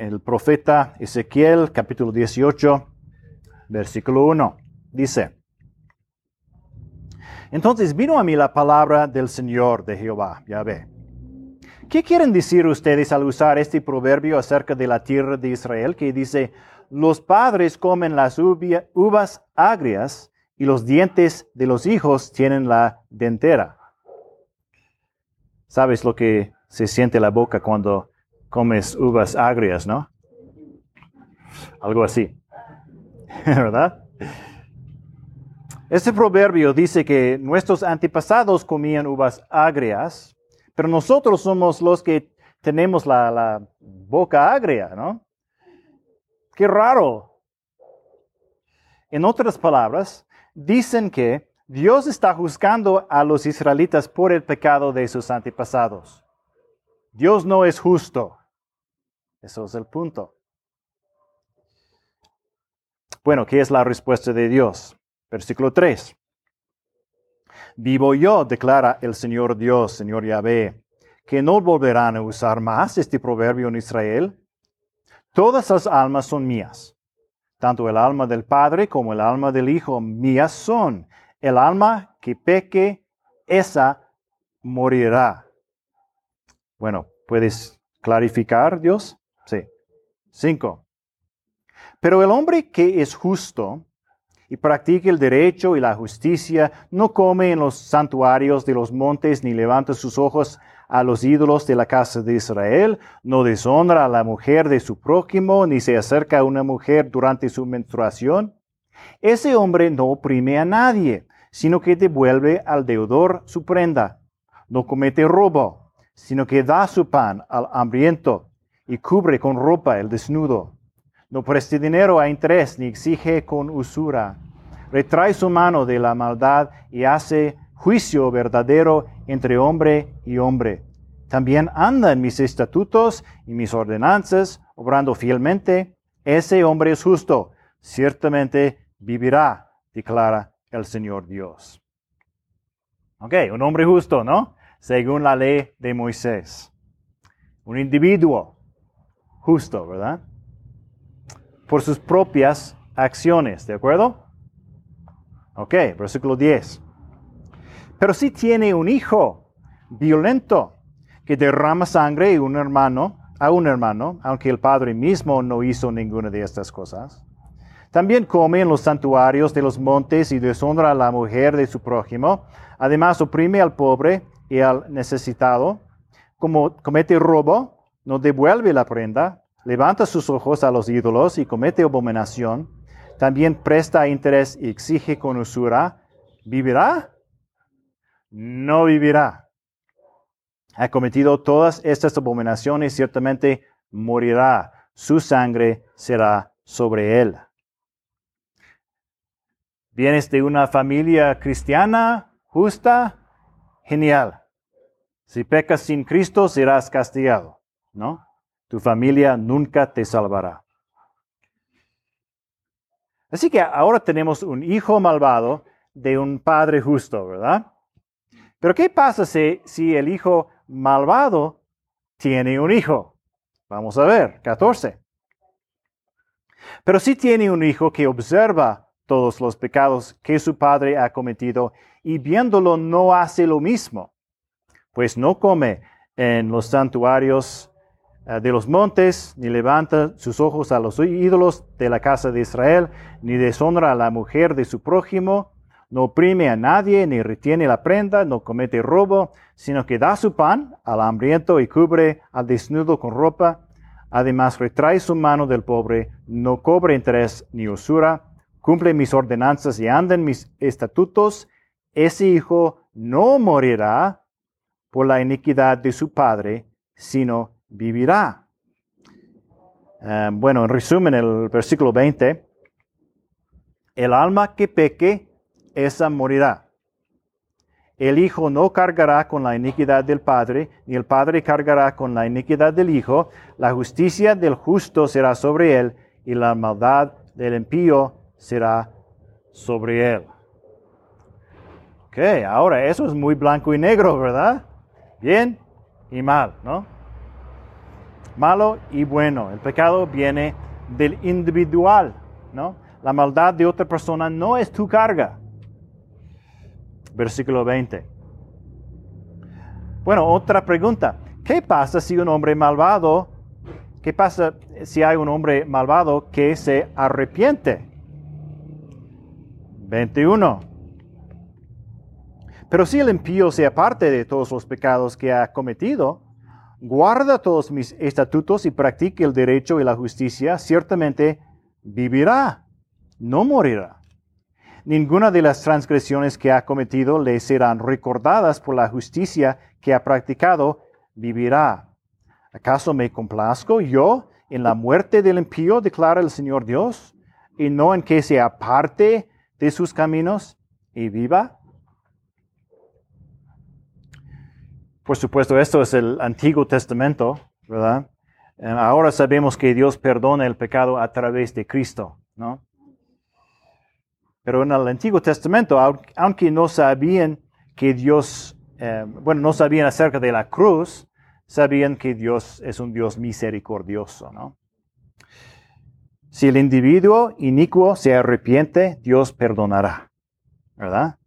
Speaker 1: El profeta Ezequiel, capítulo 18, versículo 1. Dice, entonces vino a mí la palabra del Señor de Jehová, ya ve. ¿Qué quieren decir ustedes al usar este proverbio acerca de la tierra de Israel que dice, los padres comen las uvas agrias y los dientes de los hijos tienen la dentera? ¿Sabes lo que se siente la boca cuando comes uvas agrias, ¿no? Algo así. [LAUGHS] ¿Verdad? Este proverbio dice que nuestros antepasados comían uvas agrias, Pero nosotros somos los que tenemos la, boca agria, ¿no? Qué raro. En otras palabras, dicen que Dios está juzgando a los israelitas por el pecado de sus antepasados. Dios no es justo. Eso es el punto. Bueno, ¿qué es la respuesta de Dios? Versículo 3. Vivo yo, declara el Señor Dios, Señor Yahvé, que no volverán a usar más este proverbio en Israel. Todas las almas son mías. Tanto el alma del Padre como el alma del Hijo mías son. El alma que peque, esa morirá. Bueno, ¿puedes clarificar, Dios? Sí. Cinco. Pero el hombre que es justo y practica el derecho y la justicia, no come en los santuarios de los montes ni levanta sus ojos a los ídolos de la casa de Israel, no deshonra a la mujer de su prójimo, ni se acerca a una mujer durante su menstruación. Ese hombre no oprime a nadie, sino que devuelve al deudor su prenda. No comete robo, sino que da su pan al hambriento y cubre con ropa el desnudo. No preste dinero a interés ni exige con usura. Retrae su mano de la maldad y hace juicio verdadero entre hombre y hombre. También anda en mis estatutos y mis ordenanzas, obrando fielmente. Ese hombre es justo, ciertamente vivirá, declara el Señor Dios. Ok, un hombre justo, ¿no? Según la ley de Moisés. Un individuo justo, ¿verdad? por sus propias acciones, ¿de acuerdo? Ok, versículo 10. Pero si tiene un hijo violento que derrama sangre un hermano, a un hermano, aunque el padre mismo no hizo ninguna de estas cosas, también come en los santuarios de los montes y deshonra a la mujer de su prójimo, además oprime al pobre y al necesitado, como comete robo, no devuelve la prenda, levanta sus ojos a los ídolos y comete abominación, también presta interés y exige con usura, ¿vivirá? No vivirá. Ha cometido todas estas abominaciones, ciertamente morirá. Su sangre será sobre él. ¿Vienes de una familia cristiana, justa? Genial. Si pecas sin Cristo, serás castigado, ¿no? Tu familia nunca te salvará. Así que ahora tenemos un hijo malvado de un padre justo, ¿verdad? Pero ¿qué pasa si, si el hijo malvado tiene un hijo? Vamos a ver, 14. Pero si tiene un hijo que observa todos los pecados que su padre ha cometido y viéndolo no hace lo mismo, pues no come en los santuarios de los montes, ni levanta sus ojos a los ídolos de la casa de Israel, ni deshonra a la mujer de su prójimo, no oprime a nadie, ni retiene la prenda, no comete robo, sino que da su pan al hambriento y cubre al desnudo con ropa. Además, retrae su mano del pobre, no cobre interés ni usura, cumple mis ordenanzas y anda en mis estatutos. Ese hijo no morirá por la iniquidad de su padre, sino vivirá. Eh, bueno, en resumen, el versículo 20, el alma que peque, esa morirá. El Hijo no cargará con la iniquidad del Padre, ni el Padre cargará con la iniquidad del Hijo. La justicia del justo será sobre él, y la maldad del impío será sobre él. Ok, ahora eso es muy blanco y negro, ¿verdad? Bien y mal, ¿no? Malo y bueno. El pecado viene del individual, ¿no? La maldad de otra persona no es tu carga. Versículo 20. Bueno, otra pregunta. ¿Qué pasa si un hombre malvado, qué pasa si hay un hombre malvado que se arrepiente? 21. Pero si el impío se aparte de todos los pecados que ha cometido, guarda todos mis estatutos y practique el derecho y la justicia, ciertamente vivirá, no morirá. ninguna de las transgresiones que ha cometido le serán recordadas por la justicia que ha practicado, vivirá. ¿Acaso me complazco yo en la muerte del impío, declara el Señor Dios, y no en que se aparte de sus caminos y viva? Por supuesto, esto es el Antiguo Testamento, ¿verdad? Eh, ahora sabemos que Dios perdona el pecado a través de Cristo, ¿no? Pero en el Antiguo Testamento, aunque no sabían que Dios, eh, bueno, no sabían acerca de la cruz, sabían que Dios es un Dios misericordioso, ¿no? Si el individuo inicuo se arrepiente, Dios perdonará, ¿verdad?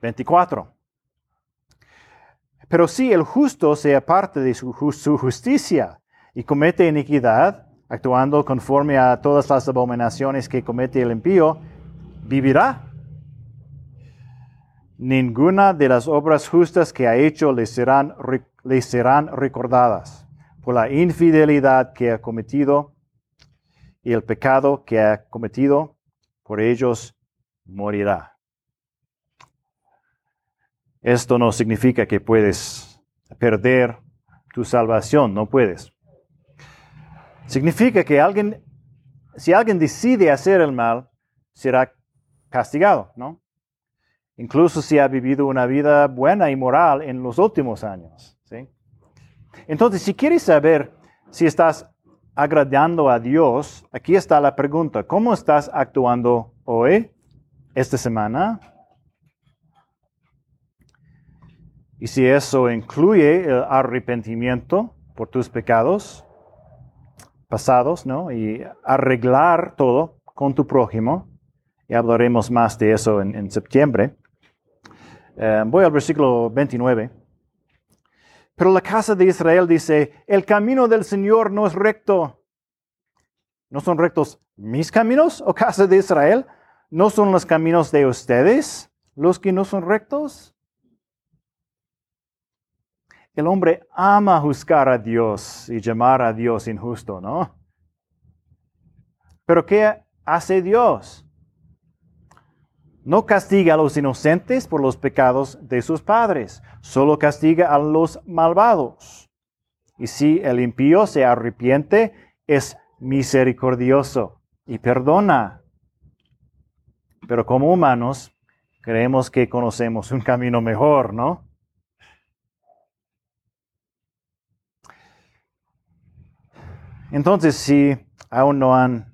Speaker 1: 24. Pero si el justo se aparte de su, su justicia y comete iniquidad, actuando conforme a todas las abominaciones que comete el impío, vivirá. Ninguna de las obras justas que ha hecho le serán, le serán recordadas por la infidelidad que ha cometido y el pecado que ha cometido, por ellos morirá. Esto no significa que puedes perder tu salvación, no puedes. Significa que alguien, si alguien decide hacer el mal, será castigado, ¿no? Incluso si ha vivido una vida buena y moral en los últimos años, ¿sí? Entonces, si quieres saber si estás agradando a Dios, aquí está la pregunta, ¿cómo estás actuando hoy, esta semana? Y si eso incluye el arrepentimiento por tus pecados, pasados, ¿no? Y arreglar todo con tu prójimo. Y hablaremos más de eso en, septiembre. Eh, voy al versículo 29. Pero la casa de Israel dice, el camino del Señor no es recto. ¿No son rectos mis caminos, oh casa de Israel? ¿No son los caminos de ustedes los que no son rectos? El hombre ama juzgar a Dios y llamar a Dios injusto, ¿no? Pero ¿qué hace Dios? No castiga a los inocentes por los pecados de sus padres, solo castiga a los malvados. Y si el impío se arrepiente, es misericordioso y perdona. Pero como humanos, creemos que conocemos un camino mejor, ¿no? Entonces, si aún no han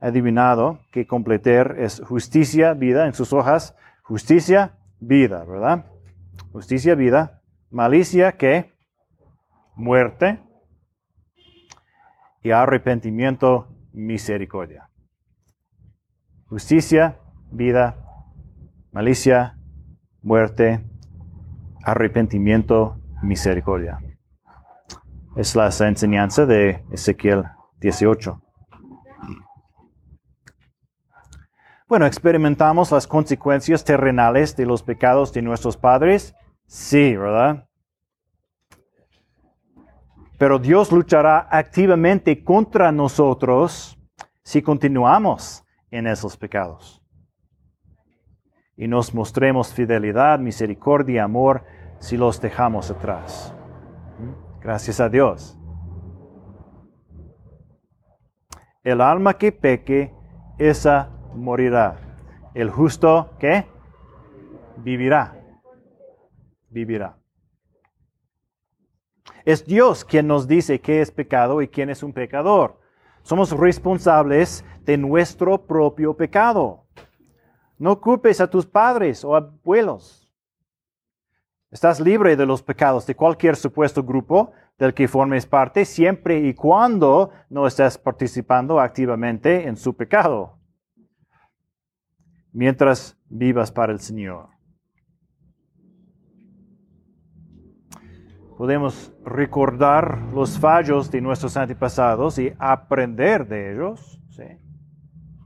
Speaker 1: adivinado que completer es justicia, vida en sus hojas, justicia, vida, ¿verdad? Justicia, vida, malicia, ¿qué? Muerte y arrepentimiento, misericordia. Justicia, vida, malicia, muerte, arrepentimiento, misericordia. Es la enseñanza de Ezequiel 18. Bueno, ¿experimentamos las consecuencias terrenales de los pecados de nuestros padres? Sí, ¿verdad? Pero Dios luchará activamente contra nosotros si continuamos en esos pecados. Y nos mostremos fidelidad, misericordia, amor si los dejamos atrás. Gracias a Dios. El alma que peque, esa morirá. El justo que vivirá. Vivirá. Es Dios quien nos dice qué es pecado y quién es un pecador. Somos responsables de nuestro propio pecado. No culpes a tus padres o abuelos. Estás libre de los pecados de cualquier supuesto grupo del que formes parte, siempre y cuando no estés participando activamente en su pecado, mientras vivas para el Señor. Podemos recordar los fallos de nuestros antepasados y aprender de ellos.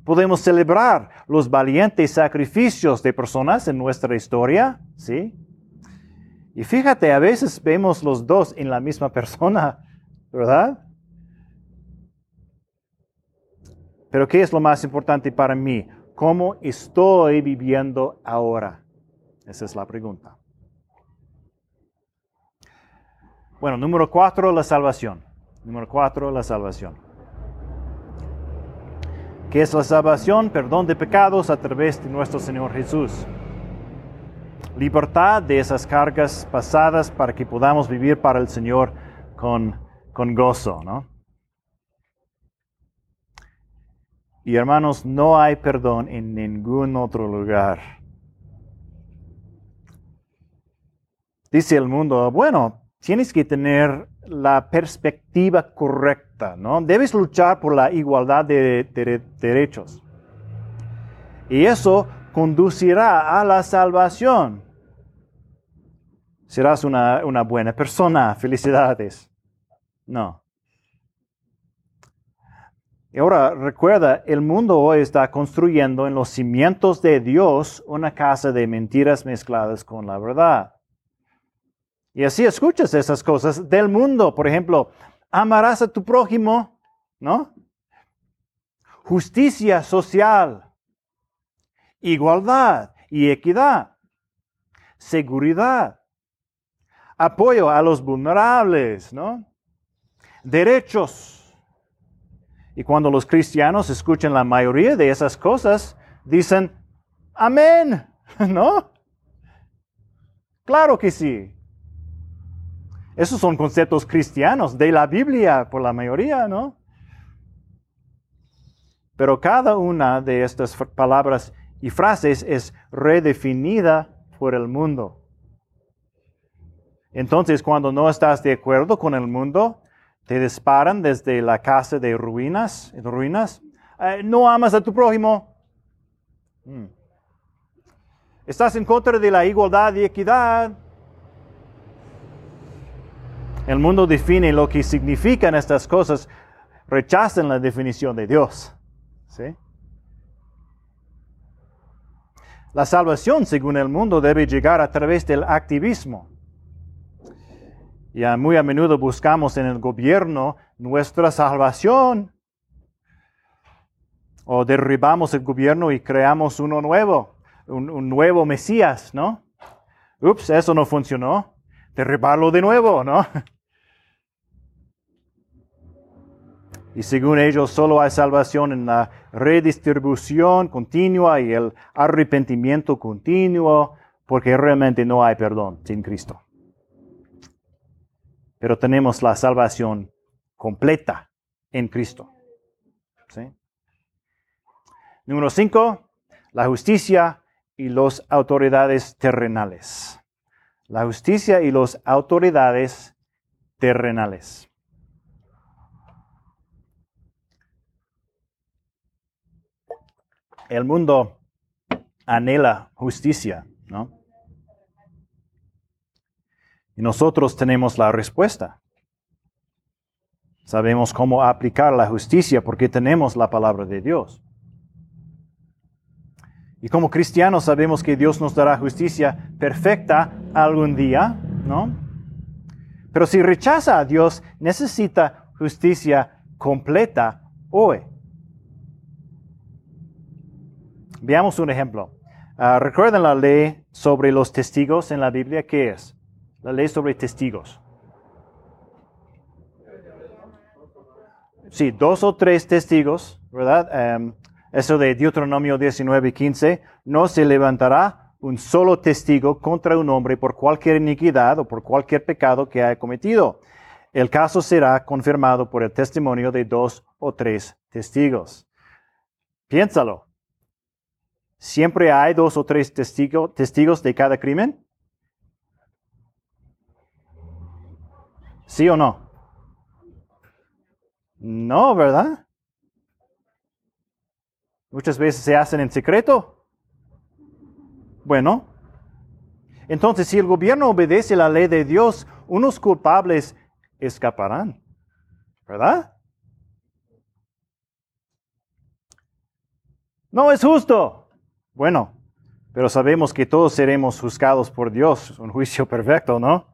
Speaker 1: Podemos celebrar los valientes sacrificios de personas en nuestra historia. ¿sí? Y fíjate, a veces vemos los dos en la misma persona, ¿verdad? Pero ¿qué es lo más importante para mí? ¿Cómo estoy viviendo ahora? Esa es la pregunta. Bueno, número cuatro, la salvación. Número cuatro, la salvación. ¿Qué es la salvación? Perdón de pecados a través de nuestro Señor Jesús. Libertad de esas cargas pasadas para que podamos vivir para el Señor con, con gozo, ¿no? Y hermanos, no hay perdón en ningún otro lugar. Dice el mundo, bueno, tienes que tener la perspectiva correcta, ¿no? Debes luchar por la igualdad de, derechos. Y eso conducirá a la salvación. Serás una, una buena persona, felicidades. No. Y ahora recuerda, el mundo hoy está construyendo en los cimientos de Dios una casa de mentiras mezcladas con la verdad. Y así escuchas esas cosas del mundo. Por ejemplo, amarás a tu prójimo, ¿no? Justicia social, igualdad y equidad, seguridad, apoyo a los vulnerables, ¿no? Derechos y cuando los cristianos escuchan la mayoría de esas cosas, dicen, amén, [LAUGHS] ¿no? Claro que sí. Esos son conceptos cristianos de la Biblia por la mayoría, ¿no? Pero cada una de estas palabras y frases es redefinida por el mundo. Entonces, cuando no estás de acuerdo con el mundo, te disparan desde la casa de ruinas, ruinas. Eh, no amas a tu prójimo. Hmm. Estás en contra de la igualdad y equidad. El mundo define lo que significan estas cosas, rechazan la definición de Dios. ¿Sí? La salvación, según el mundo, debe llegar a través del activismo. Y muy a menudo buscamos en el gobierno nuestra salvación. O derribamos el gobierno y creamos uno nuevo, un, nuevo Mesías, ¿no? Ups, eso no funcionó. Derribarlo de nuevo, ¿no? [LAUGHS] Y según ellos solo hay salvación en la redistribución continua y el arrepentimiento continuo, porque realmente no hay perdón sin Cristo pero tenemos la salvación completa en Cristo. Número cinco, la justicia y las autoridades terrenales. La justicia y las autoridades terrenales. El mundo anhela justicia, ¿no? Y nosotros tenemos la respuesta. Sabemos cómo aplicar la justicia porque tenemos la palabra de Dios. Y como cristianos sabemos que Dios nos dará justicia perfecta algún día, ¿no? Pero si rechaza a Dios, necesita justicia completa hoy. Veamos un ejemplo. Ah, ¿Recuerdan la ley sobre los testigos en la Biblia? ¿Qué es? la ley sobre testigos. Sí, dos o tres testigos, ¿verdad? Em, eso de Deuteronomio 19 y 15, no se levantará un solo testigo contra un hombre por cualquier iniquidad o por cualquier pecado que haya cometido. El caso será confirmado por el testimonio de dos o tres testigos. Piénsalo. ¿Siempre hay dos o tres testigos de cada crimen? ¿Sí o no? No, ¿verdad? Muchas veces se hacen en secreto. Bueno, entonces si el gobierno obedece la ley de Dios, unos culpables escaparán, ¿verdad? No es justo. Bueno, pero sabemos que todos seremos juzgados por Dios, un juicio perfecto, ¿no?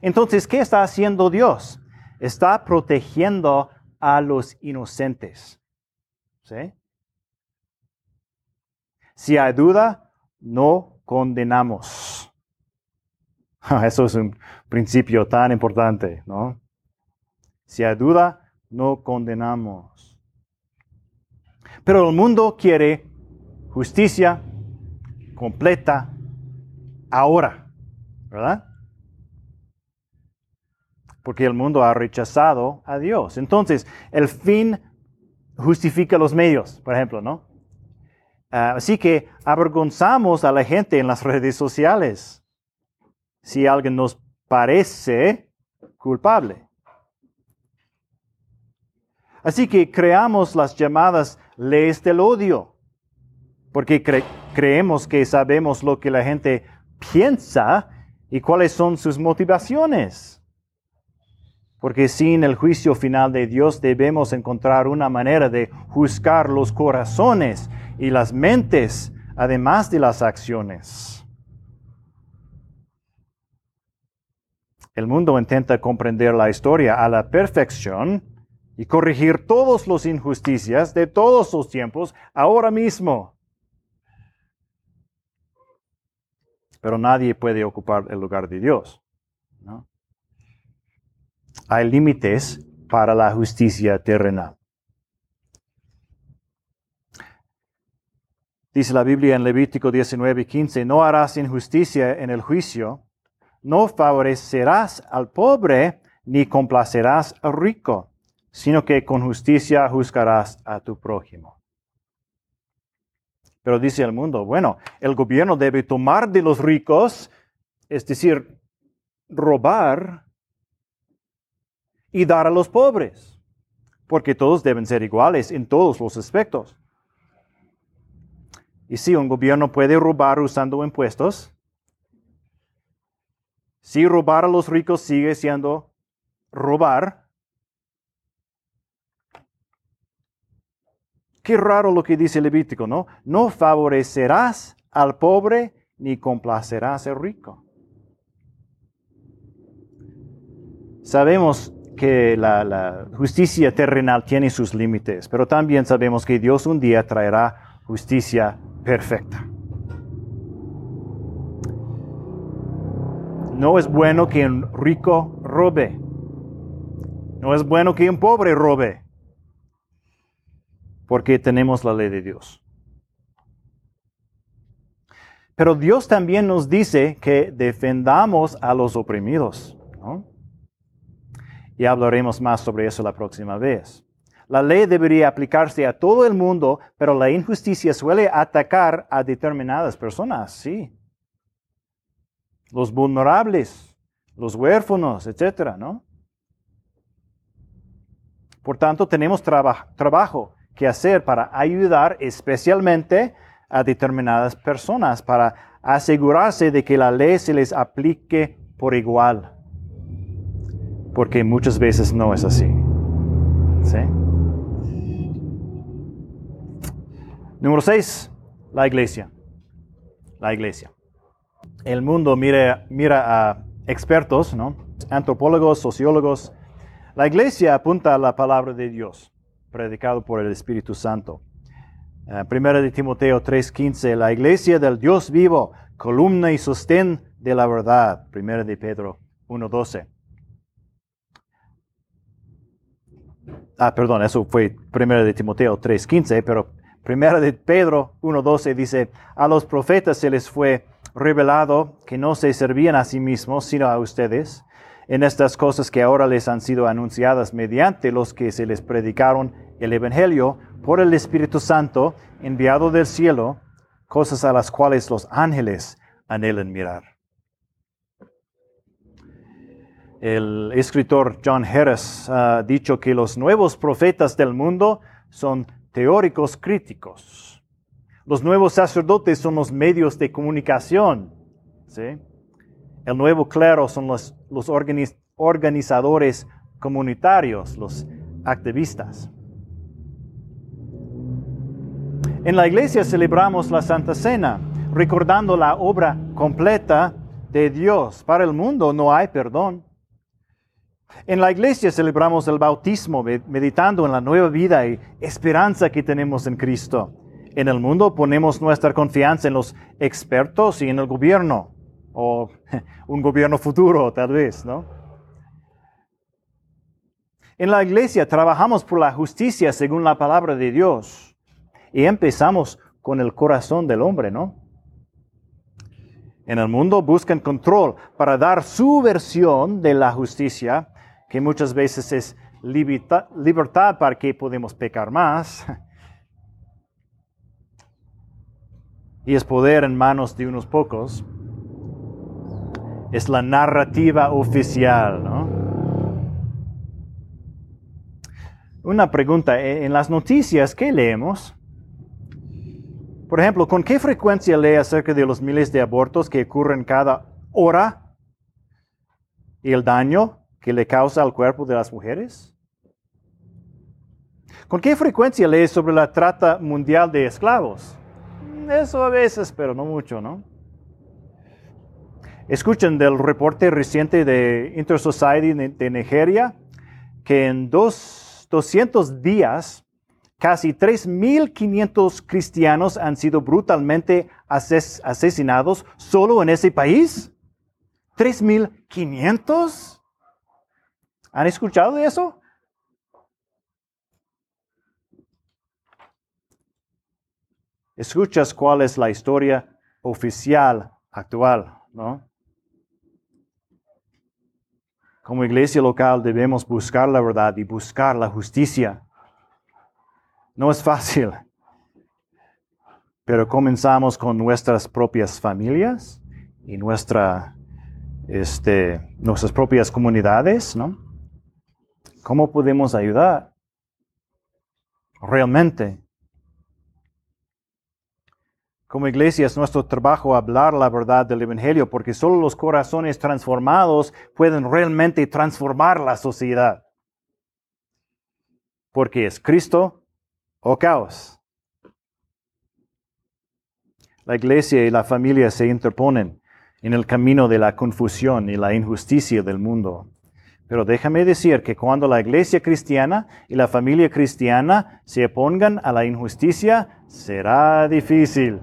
Speaker 1: Entonces, ¿qué está haciendo Dios? Está protegiendo a los inocentes. ¿Sí? Si hay duda, no condenamos. [LAUGHS] Eso es un principio tan importante, ¿no? Si hay duda, no condenamos. Pero el mundo quiere justicia completa ahora, ¿verdad? Porque el mundo ha rechazado a Dios. Entonces, el fin justifica los medios, por ejemplo, ¿no? Ah, así que avergonzamos a la gente en las redes sociales si alguien nos parece culpable. Así que creamos las llamadas leyes del odio, porque creemos que sabemos lo que la gente piensa y cuáles son sus motivaciones. Porque sin el juicio final de Dios debemos encontrar una manera de juzgar los corazones y las mentes, además de las acciones. El mundo intenta comprender la historia a la perfección y corregir todas las injusticias de todos los tiempos ahora mismo. Pero nadie puede ocupar el lugar de Dios. Hay límites para la justicia terrenal. Dice la Biblia en Levítico 19, 15, no harás injusticia en el juicio, no favorecerás al pobre, ni complacerás al rico sino que con justicia juzgarás a tu prójimo. Pero dice el mundo, bueno, el gobierno debe tomar de los ricos, es decir, robar y dar a los pobres, porque todos deben ser iguales en todos los aspectos. Y si un gobierno puede robar usando impuestos, si robar a los ricos sigue siendo robar, Qué raro lo que dice Levítico, ¿no? No favorecerás al pobre ni complacerás al rico. Sabemos que la, justicia terrenal tiene sus límites, pero también sabemos que Dios un día traerá justicia perfecta. No es bueno que un rico robe. No es bueno que un pobre robe porque tenemos la ley de Dios. Pero Dios también nos dice que defendamos a los oprimidos. Y hablaremos más sobre eso la próxima vez. La ley debería aplicarse a todo el mundo, pero la injusticia suele atacar a determinadas personas, sí. Los vulnerables, los huérfanos, etcétera, ¿no? Por tanto, tenemos trabajo que hacer para ayudar especialmente a determinadas personas, para asegurarse de que la ley se les aplique por igual. Porque muchas veces no es así. ¿Sí? Número 6, la iglesia. La iglesia. El mundo mira, mira a expertos, ¿no? antropólogos, sociólogos. La iglesia apunta a la palabra de Dios predicado por el Espíritu Santo. Uh, primera de Timoteo 3:15, la iglesia del Dios vivo, columna y sostén de la verdad. Primera de Pedro 1:12. Ah, perdón, eso fue primera de Timoteo 3:15, pero primera de Pedro 1:12 dice, a los profetas se les fue revelado que no se servían a sí mismos, sino a ustedes, en estas cosas que ahora les han sido anunciadas mediante los que se les predicaron el Evangelio por el Espíritu Santo enviado del cielo, cosas a las cuales los ángeles anhelan mirar. El escritor John Harris ha dicho que los nuevos profetas del mundo son teóricos críticos. Los nuevos sacerdotes son los medios de comunicación. El nuevo clero son los, los organizadores comunitarios, los activistas. En la iglesia celebramos la Santa Cena, recordando la obra completa de Dios. Para el mundo no hay perdón. En la iglesia celebramos el bautismo meditando en la nueva vida y esperanza que tenemos en Cristo. En el mundo ponemos nuestra confianza en los expertos y en el gobierno, o [LAUGHS] un gobierno futuro tal vez, ¿no? En la iglesia trabajamos por la justicia según la palabra de Dios y empezamos con el corazón del hombre, ¿no? En el mundo buscan control para dar su versión de la justicia, que muchas veces es libertad para que podemos pecar más. Y es poder en manos de unos pocos. Es la narrativa oficial, ¿no? Una pregunta, en las noticias, ¿qué leemos? Por ejemplo, ¿con qué frecuencia lee acerca de los miles de abortos que ocurren cada hora y el daño que le causa al cuerpo de las mujeres? ¿Con qué frecuencia lee sobre la trata mundial de esclavos? Eso a veces, pero no mucho, ¿no? Escuchen del reporte reciente de Intersociety de Nigeria que en dos, 200 días Casi 3.500 cristianos han sido brutalmente asesinados solo en ese país. ¿3.500? ¿Han escuchado de eso? Escuchas cuál es la historia oficial actual, ¿no? Como iglesia local debemos buscar la verdad y buscar la justicia. No es fácil. Pero comenzamos con nuestras propias familias y nuestra, este, nuestras propias comunidades, ¿no? ¿Cómo podemos ayudar? Realmente. Como iglesia es nuestro trabajo hablar la verdad del Evangelio porque solo los corazones transformados pueden realmente transformar la sociedad. Porque es Cristo o caos. La iglesia y la familia se interponen en el camino de la confusión y la injusticia del mundo. Pero déjame decir que cuando la iglesia cristiana y la familia cristiana se opongan a la injusticia, será difícil.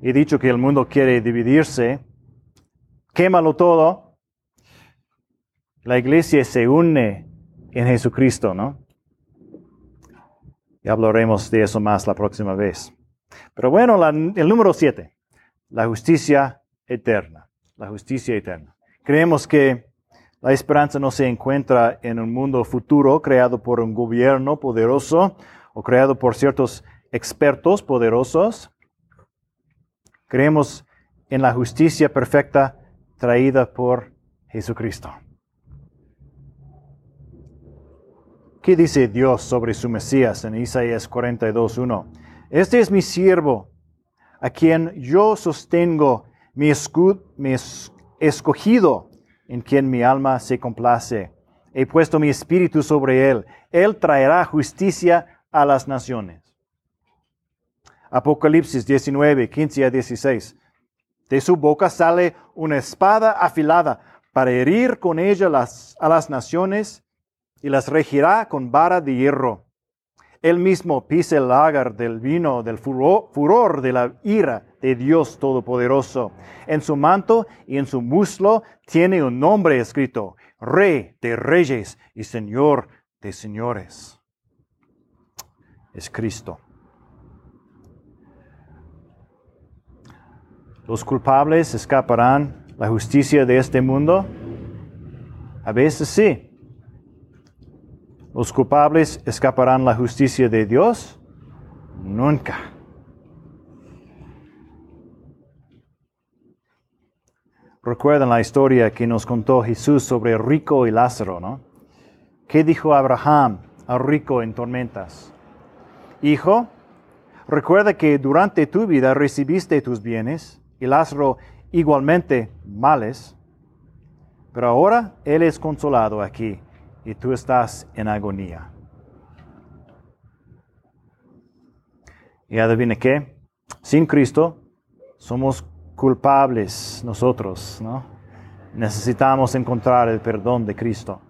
Speaker 1: He dicho que el mundo quiere dividirse. Quémalo todo. La iglesia se une en Jesucristo, ¿no? Y hablaremos de eso más la próxima vez. Pero bueno, el número siete, la justicia eterna. La justicia eterna. Creemos que la esperanza no se encuentra en un mundo futuro creado por un gobierno poderoso o creado por ciertos expertos poderosos. Creemos en la justicia perfecta traída por Jesucristo. ¿Qué dice Dios sobre su Mesías en Isaías 42.1? Este es mi siervo, a quien yo sostengo, mi, mi escogido, en quien mi alma se complace. He puesto mi espíritu sobre él. Él traerá justicia a las naciones. Apocalipsis 19, 15 a 16. De su boca sale una espada afilada para herir con ella las, a las naciones y las regirá con vara de hierro. Él mismo pisa el lagar del vino del furor, de la ira de Dios Todopoderoso. En su manto y en su muslo tiene un nombre escrito, Rey de Reyes y Señor de Señores. Es Cristo. ¿Los culpables escaparán la justicia de este mundo? A veces sí. ¿Los culpables escaparán la justicia de Dios? Nunca. Recuerdan la historia que nos contó Jesús sobre rico y Lázaro, ¿no? ¿Qué dijo Abraham al rico en tormentas? Hijo, recuerda que durante tu vida recibiste tus bienes y Lázaro igualmente males, pero ahora él es consolado aquí y tú estás en agonía. Y adivine qué, sin Cristo somos culpables nosotros, ¿no? Necesitamos encontrar el perdón de Cristo.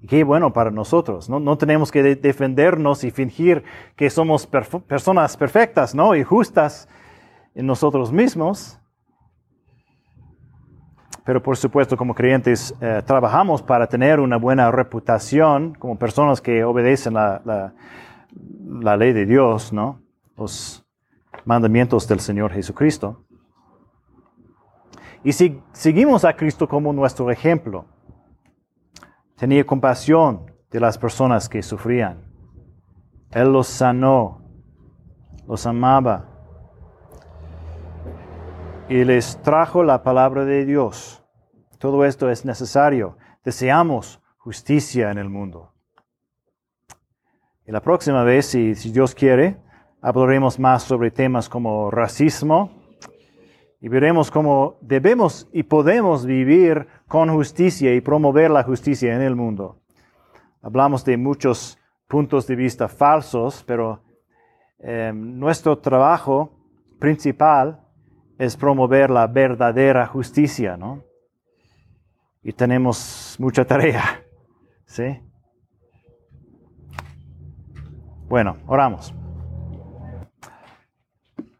Speaker 1: Y qué bueno para nosotros. No, tenemos que defendernos y fingir que somos personas perfectas ¿no? y justas en nosotros mismos. Pero por supuesto, como creyentes, eh, trabajamos para tener una buena reputación como personas que obedecen la, la ley de Dios, ¿no? los mandamientos del Señor Jesucristo. Y si seguimos a Cristo como nuestro ejemplo, tenía compasión de las personas que sufrían. Él los sanó, los amaba y les trajo la palabra de Dios. Todo esto es necesario. Deseamos justicia en el mundo. Y la próxima vez, si, Dios quiere, hablaremos más sobre temas como racismo y veremos cómo debemos y podemos vivir con justicia y promover la justicia en el mundo. Hablamos de muchos puntos de vista falsos, pero em, nuestro trabajo principal es promover la verdadera justicia, ¿no? Y tenemos mucha tarea, [LAUGHS] ¿sí? Bueno, oramos.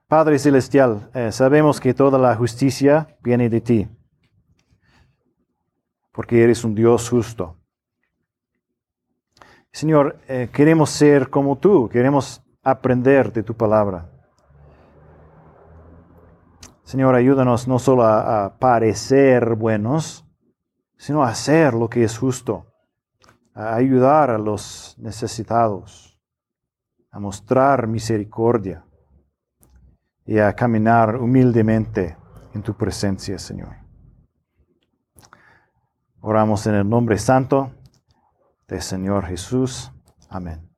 Speaker 1: Padre Celestial, eh, sabemos que toda la justicia viene de ti porque eres un Dios justo. Señor, eh, queremos ser como tú, queremos aprender de tu palabra. Señor, ayúdanos no solo a, parecer buenos, sino a hacer lo que es justo, a ayudar a los necesitados, a mostrar misericordia y a caminar humildemente en tu presencia, Señor. Oramos en el nombre santo del Señor Jesús. Amén.